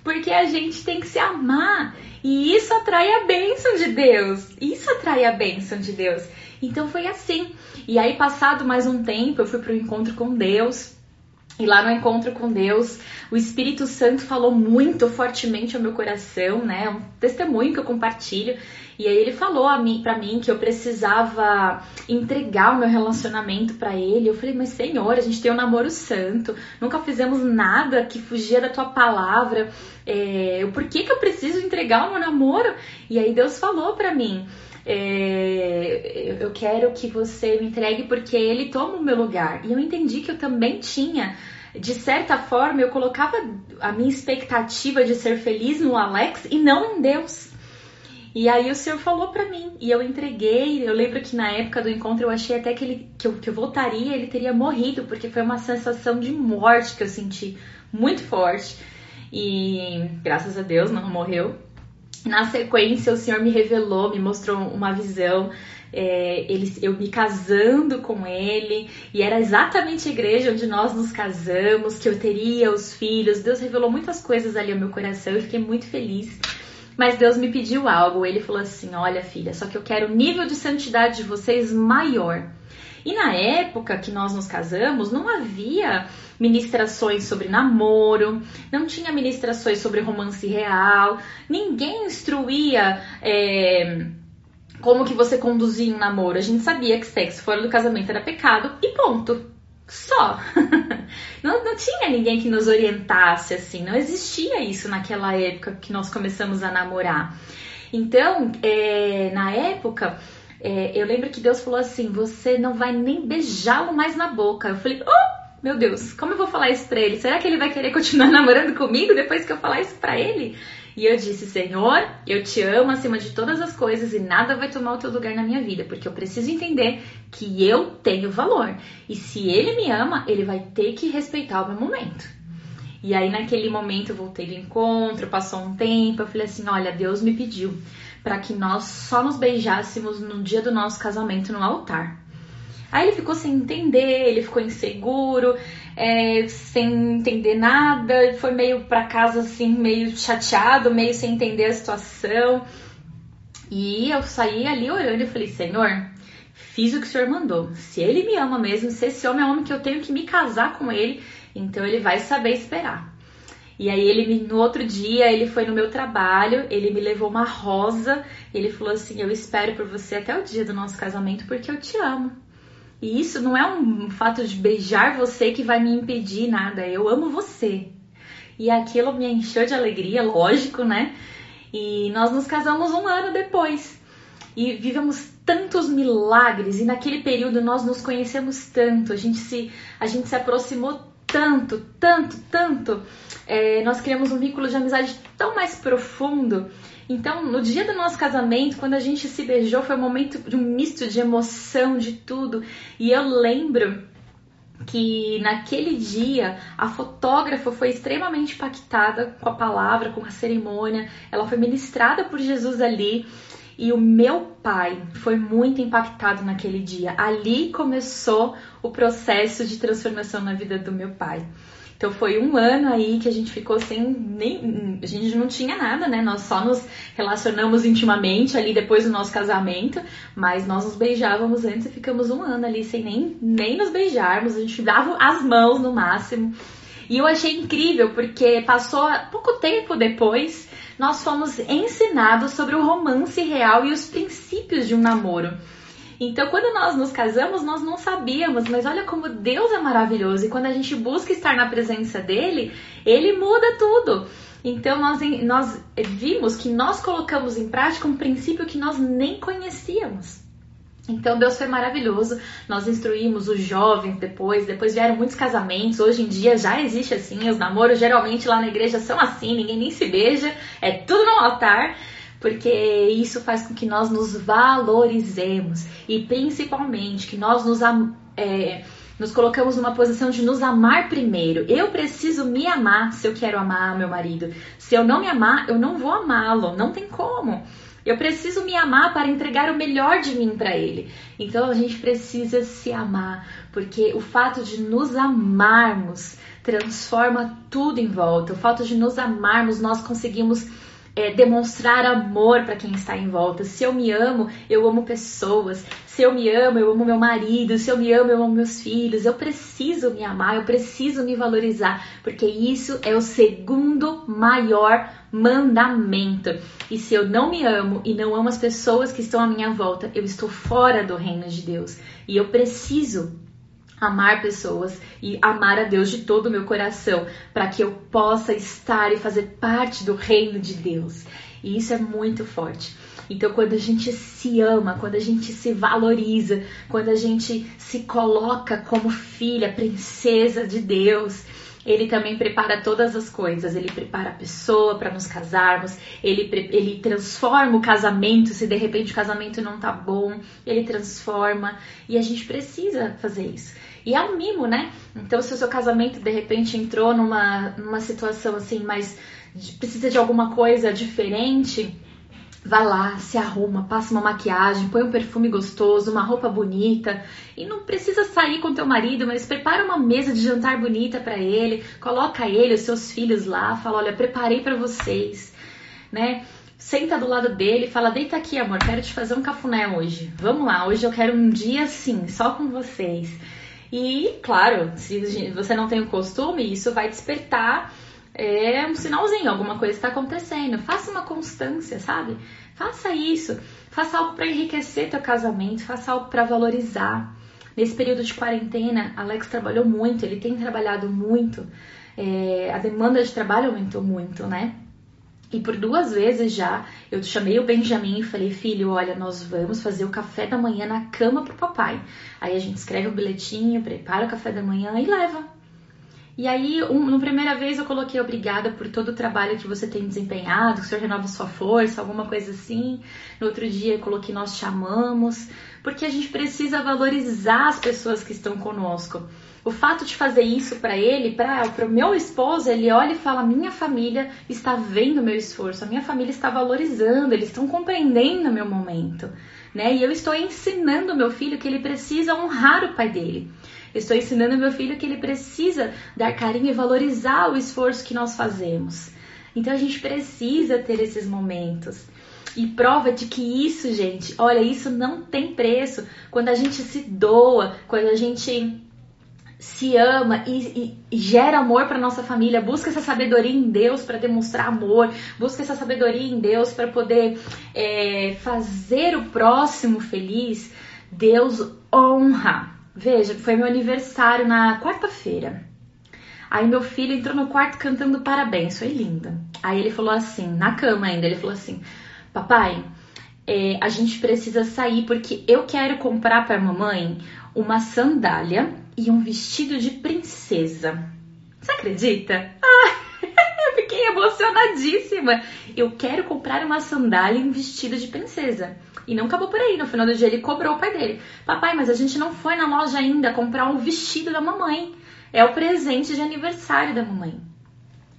Porque a gente tem que se amar. E isso atrai a bênção de Deus. Isso atrai a bênção de Deus. Então foi assim. E aí, passado mais um tempo, eu fui para o encontro com Deus. E lá no encontro com Deus, o Espírito Santo falou muito fortemente ao meu coração, né? Um testemunho que eu compartilho. E aí ele falou a mim, para mim que eu precisava entregar o meu relacionamento para ele. Eu falei, mas Senhor, a gente tem um namoro santo, nunca fizemos nada que fugia da tua palavra. É, por que que eu preciso entregar o meu namoro? E aí Deus falou para mim, é, eu quero que você me entregue porque ele toma o meu lugar. E eu entendi que eu também tinha, de certa forma, eu colocava a minha expectativa de ser feliz no Alex e não em Deus. E aí o Senhor falou para mim e eu entreguei. Eu lembro que na época do encontro eu achei até que, ele, que, eu, que eu voltaria, ele teria morrido, porque foi uma sensação de morte que eu senti muito forte. E graças a Deus não morreu. Na sequência, o Senhor me revelou, me mostrou uma visão. É, ele, eu me casando com ele, e era exatamente a igreja onde nós nos casamos, que eu teria os filhos. Deus revelou muitas coisas ali ao meu coração e fiquei muito feliz. Mas Deus me pediu algo. Ele falou assim: Olha, filha, só que eu quero o nível de santidade de vocês maior. E na época que nós nos casamos, não havia ministrações sobre namoro, não tinha ministrações sobre romance real, ninguém instruía. É, como que você conduzia um namoro. A gente sabia que sexo fora do casamento era pecado e ponto. Só. [LAUGHS] não, não tinha ninguém que nos orientasse assim, não existia isso naquela época que nós começamos a namorar. Então, é, na época, é, eu lembro que Deus falou assim: você não vai nem beijá-lo mais na boca. Eu falei, oh! Meu Deus, como eu vou falar isso pra ele? Será que ele vai querer continuar [LAUGHS] namorando comigo depois que eu falar isso pra ele? E eu disse, Senhor, eu te amo acima de todas as coisas e nada vai tomar o teu lugar na minha vida, porque eu preciso entender que eu tenho valor. E se ele me ama, ele vai ter que respeitar o meu momento. E aí naquele momento eu voltei do encontro, passou um tempo, eu falei assim, olha, Deus me pediu para que nós só nos beijássemos no dia do nosso casamento no altar. Aí ele ficou sem entender, ele ficou inseguro, é, sem entender nada, foi meio para casa assim, meio chateado, meio sem entender a situação. E eu saí ali orando e falei: Senhor, fiz o que o Senhor mandou. Se ele me ama mesmo, se esse homem é homem que eu tenho que me casar com ele, então ele vai saber esperar. E aí ele me, no outro dia, ele foi no meu trabalho, ele me levou uma rosa, ele falou assim: "Eu espero por você até o dia do nosso casamento porque eu te amo". E isso não é um fato de beijar você que vai me impedir nada. Eu amo você. E aquilo me encheu de alegria, lógico, né? E nós nos casamos um ano depois. E vivemos tantos milagres. E naquele período nós nos conhecemos tanto. A gente se, a gente se aproximou tanto, tanto, tanto. É, nós criamos um vínculo de amizade tão mais profundo então, no dia do nosso casamento, quando a gente se beijou, foi um momento de um misto de emoção, de tudo. E eu lembro que naquele dia a fotógrafa foi extremamente impactada com a palavra, com a cerimônia. Ela foi ministrada por Jesus ali. E o meu pai foi muito impactado naquele dia. Ali começou o processo de transformação na vida do meu pai. Então foi um ano aí que a gente ficou sem nem. A gente não tinha nada, né? Nós só nos relacionamos intimamente ali depois do nosso casamento, mas nós nos beijávamos antes e ficamos um ano ali sem nem, nem nos beijarmos. A gente dava as mãos no máximo. E eu achei incrível porque passou pouco tempo depois, nós fomos ensinados sobre o romance real e os princípios de um namoro. Então, quando nós nos casamos, nós não sabíamos, mas olha como Deus é maravilhoso. E quando a gente busca estar na presença dele, ele muda tudo. Então, nós, nós vimos que nós colocamos em prática um princípio que nós nem conhecíamos. Então Deus foi maravilhoso. Nós instruímos os jovens depois, depois vieram muitos casamentos. Hoje em dia já existe assim, os namoros geralmente lá na igreja são assim, ninguém nem se beija, é tudo no altar porque isso faz com que nós nos valorizemos e principalmente que nós nos, é, nos colocamos numa posição de nos amar primeiro. Eu preciso me amar se eu quero amar meu marido. Se eu não me amar, eu não vou amá-lo, não tem como. Eu preciso me amar para entregar o melhor de mim para ele. Então a gente precisa se amar, porque o fato de nos amarmos transforma tudo em volta. O fato de nos amarmos, nós conseguimos é, demonstrar amor para quem está em volta. Se eu me amo, eu amo pessoas. Se eu me amo, eu amo meu marido. Se eu me amo, eu amo meus filhos. Eu preciso me amar, eu preciso me valorizar, porque isso é o segundo maior mandamento. E se eu não me amo e não amo as pessoas que estão à minha volta, eu estou fora do reino de Deus. E eu preciso amar pessoas e amar a Deus de todo o meu coração, para que eu possa estar e fazer parte do reino de Deus. E isso é muito forte. Então, quando a gente se ama, quando a gente se valoriza, quando a gente se coloca como filha, princesa de Deus, ele também prepara todas as coisas. Ele prepara a pessoa para nos casarmos. Ele, ele transforma o casamento. Se de repente o casamento não tá bom, ele transforma. E a gente precisa fazer isso. E é um mimo, né? Então, se o seu casamento de repente entrou numa, numa situação assim, mas precisa de alguma coisa diferente, Vá lá, se arruma, passa uma maquiagem, põe um perfume gostoso, uma roupa bonita e não precisa sair com teu marido, mas prepara uma mesa de jantar bonita para ele, coloca ele, os seus filhos lá, fala, olha, preparei para vocês, né? Senta do lado dele, fala, deita aqui, amor, quero te fazer um cafuné hoje. Vamos lá, hoje eu quero um dia assim, só com vocês. E, claro, se você não tem o costume, isso vai despertar é, um sinalzinho, alguma coisa está acontecendo. Faça uma constância, sabe? Faça isso. Faça algo para enriquecer teu casamento, faça algo para valorizar. Nesse período de quarentena, Alex trabalhou muito, ele tem trabalhado muito. É, a demanda de trabalho aumentou muito, né? E por duas vezes já eu chamei o Benjamin e falei: Filho, olha, nós vamos fazer o café da manhã na cama pro papai. Aí a gente escreve o bilhetinho, prepara o café da manhã e leva. E aí, um, na primeira vez eu coloquei obrigada por todo o trabalho que você tem desempenhado, que o Senhor renova sua força, alguma coisa assim. No outro dia eu coloquei nós chamamos, porque a gente precisa valorizar as pessoas que estão conosco. O fato de fazer isso para ele, para o meu esposo, ele olha e fala: minha família está vendo o meu esforço, a minha família está valorizando, eles estão compreendendo o meu momento, né? E eu estou ensinando meu filho que ele precisa honrar o pai dele. estou ensinando meu filho que ele precisa dar carinho e valorizar o esforço que nós fazemos. Então a gente precisa ter esses momentos. E prova de que isso, gente, olha, isso não tem preço. Quando a gente se doa, quando a gente se ama e, e, gera amor para nossa família, busca essa sabedoria em Deus para demonstrar amor, busca essa sabedoria em Deus para poder é, fazer o próximo feliz, Deus honra. Veja, foi meu aniversário na quarta-feira. Aí meu filho entrou no quarto cantando parabéns, foi linda. Aí ele falou assim, na cama ainda, ele falou assim: Papai, é, a gente precisa sair porque eu quero comprar para mamãe uma sandália e um vestido de princesa. Você acredita? Ah, [LAUGHS] eu fiquei emocionadíssima. Eu quero comprar uma sandália e um vestido de princesa. E não acabou por aí. No final do dia ele cobrou o pai dele. Papai, mas a gente não foi na loja ainda comprar um vestido da mamãe. É o presente de aniversário da mamãe.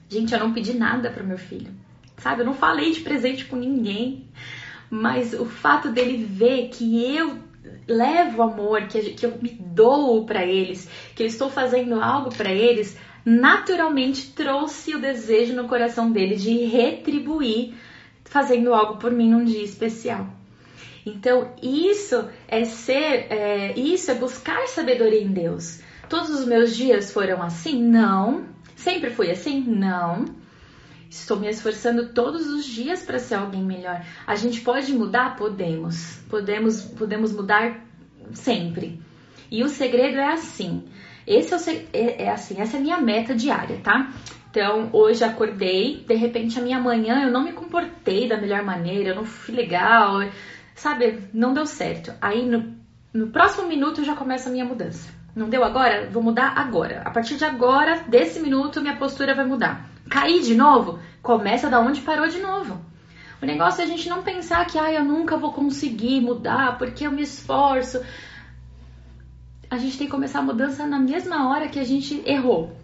Gente, eu não pedi nada para meu filho. Sabe? Eu não falei de presente com ninguém. Mas o fato dele ver que eu levo amor, que, que eu me dou para eles, que eu estou fazendo algo para eles, naturalmente trouxe o desejo no coração dele de retribuir fazendo algo por mim num dia especial. Então, isso é ser, é, isso é buscar sabedoria em Deus. Todos os meus dias foram assim? Não. Sempre fui assim? Não. Estou me esforçando todos os dias para ser alguém melhor. A gente pode mudar? Podemos. Podemos, podemos mudar sempre. E o segredo é assim. Esse é, o, é, é assim, essa é a minha meta diária, tá? Então, hoje acordei, de repente a minha manhã eu não me comportei da melhor maneira, eu não fui legal, sabe? Não deu certo. Aí no, no próximo minuto já começa a minha mudança. Não deu agora? Vou mudar agora. A partir de agora, desse minuto, minha postura vai mudar. Cair de novo? Começa da onde parou de novo. O negócio é a gente não pensar que, ah, eu nunca vou conseguir mudar porque eu me esforço. A gente tem que começar a mudança na mesma hora que a gente errou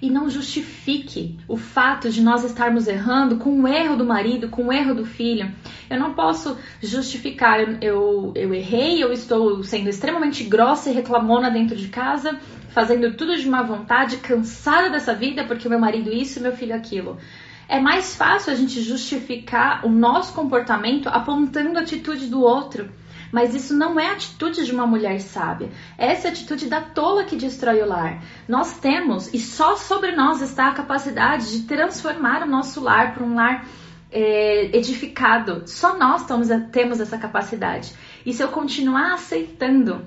e não justifique o fato de nós estarmos errando com o erro do marido, com o erro do filho. Eu não posso justificar, eu, eu, errei, eu estou sendo extremamente grossa e reclamona dentro de casa, fazendo tudo de má vontade, cansada dessa vida porque meu marido isso meu filho aquilo. É mais fácil a gente justificar o nosso comportamento apontando a atitude do outro. Mas isso não é atitude de uma mulher sábia. Essa é a atitude da tola que destrói o lar. Nós temos, e só sobre nós está a capacidade de transformar o nosso lar para um lar é, edificado. Só nós temos, temos essa capacidade. E se eu continuar aceitando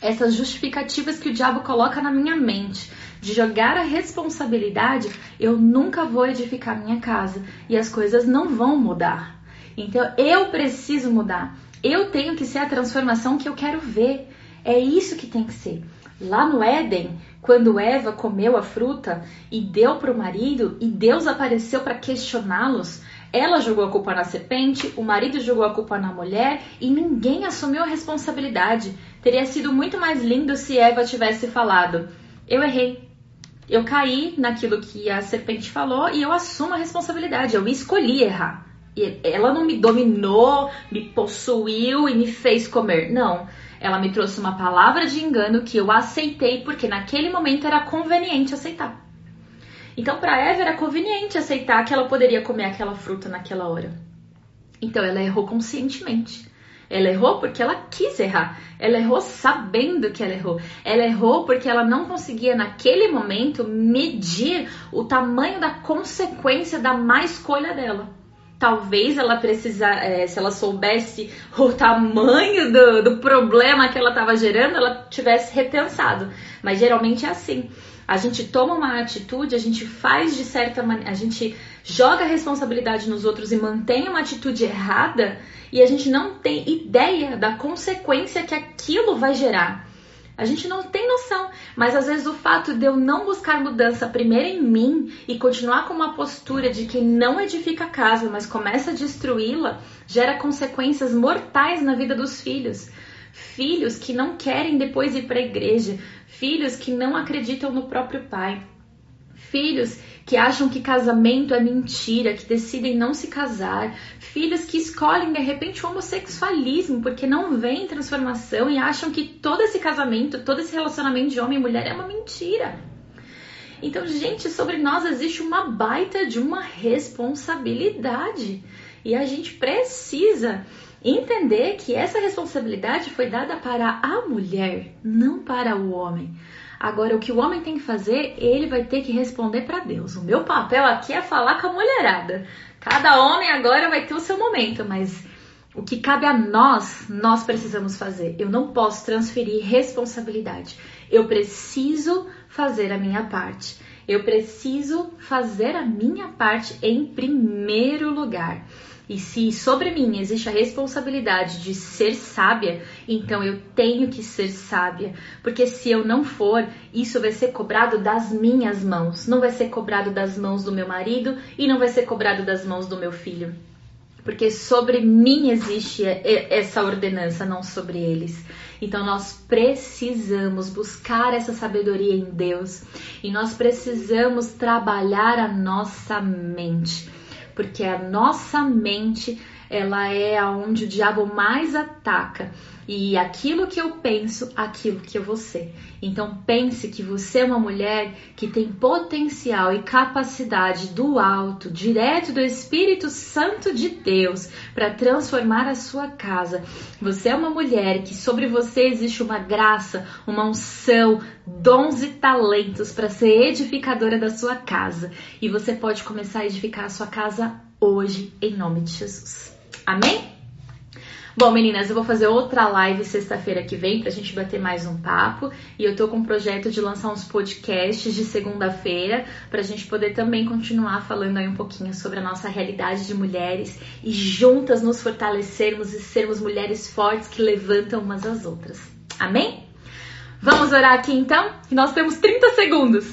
essas justificativas que o diabo coloca na minha mente, de jogar a responsabilidade, eu nunca vou edificar minha casa e as coisas não vão mudar. Então eu preciso mudar. Eu tenho que ser a transformação que eu quero ver. É isso que tem que ser. Lá no Éden, quando Eva comeu a fruta e deu para o marido e Deus apareceu para questioná-los, ela jogou a culpa na serpente, o marido jogou a culpa na mulher e ninguém assumiu a responsabilidade. Teria sido muito mais lindo se Eva tivesse falado: Eu errei. Eu caí naquilo que a serpente falou e eu assumo a responsabilidade. Eu escolhi errar ela não me dominou, me possuiu e me fez comer. Não. Ela me trouxe uma palavra de engano que eu aceitei porque naquele momento era conveniente aceitar. Então, para Eva era conveniente aceitar que ela poderia comer aquela fruta naquela hora. Então, ela errou conscientemente. Ela errou porque ela quis errar. Ela errou sabendo que ela errou. Ela errou porque ela não conseguia, naquele momento, medir o tamanho da consequência da má escolha dela talvez ela precisa, é, se ela soubesse o tamanho do, do problema que ela estava gerando, ela tivesse repensado. Mas geralmente é assim. A gente toma uma atitude, a gente faz de certa maneira, a gente joga a responsabilidade nos outros e mantém uma atitude errada e a gente não tem ideia da consequência que aquilo vai gerar. A gente não tem noção, mas às vezes o fato de eu não buscar mudança primeiro em mim e continuar com uma postura de quem não edifica a casa, mas começa a destruí-la, gera consequências mortais na vida dos filhos. Filhos que não querem depois ir para a igreja, filhos que não acreditam no próprio pai, filhos que acham que casamento é mentira, que decidem não se casar, filhos que escolhem de repente o homossexualismo porque não veem transformação e acham que todo esse casamento, todo esse relacionamento de homem e mulher é uma mentira. Então, gente, sobre nós existe uma baita de uma responsabilidade e a gente precisa entender que essa responsabilidade foi dada para a mulher, não para o homem. Agora, o que o homem tem que fazer, ele vai ter que responder para Deus. O meu papel aqui é falar com a mulherada. Cada homem agora vai ter o seu momento, mas o que cabe a nós, nós precisamos fazer. Eu não posso transferir responsabilidade. Eu preciso fazer a minha parte. Eu preciso fazer a minha parte em primeiro lugar. E se sobre mim existe a responsabilidade de ser sábia, então eu tenho que ser sábia. Porque se eu não for, isso vai ser cobrado das minhas mãos. Não vai ser cobrado das mãos do meu marido e não vai ser cobrado das mãos do meu filho. Porque sobre mim existe essa ordenança, não sobre eles. Então nós precisamos buscar essa sabedoria em Deus e nós precisamos trabalhar a nossa mente porque a nossa mente ela é aonde o diabo mais ataca. E aquilo que eu penso, aquilo que eu vou ser. Então pense que você é uma mulher que tem potencial e capacidade do alto, direto do Espírito Santo de Deus, para transformar a sua casa. Você é uma mulher que sobre você existe uma graça, uma unção, dons e talentos para ser edificadora da sua casa. E você pode começar a edificar a sua casa hoje, em nome de Jesus. Amém? Bom, meninas, eu vou fazer outra live sexta-feira que vem pra gente bater mais um papo. E eu tô com um projeto de lançar uns podcasts de segunda-feira pra gente poder também continuar falando aí um pouquinho sobre a nossa realidade de mulheres e juntas nos fortalecermos e sermos mulheres fortes que levantam umas às outras. Amém? Vamos orar aqui então? E nós temos 30 segundos.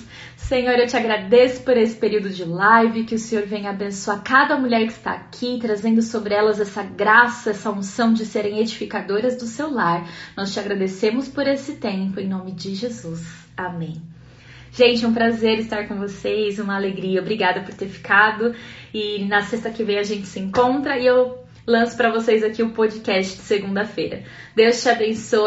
Senhor, eu te agradeço por esse período de live, que o Senhor venha abençoar cada mulher que está aqui, trazendo sobre elas essa graça, essa unção de serem edificadoras do seu lar. Nós te agradecemos por esse tempo, em nome de Jesus. Amém. Gente, um prazer estar com vocês, uma alegria. Obrigada por ter ficado. E na sexta que vem a gente se encontra e eu lanço para vocês aqui o podcast de segunda-feira. Deus te abençoe.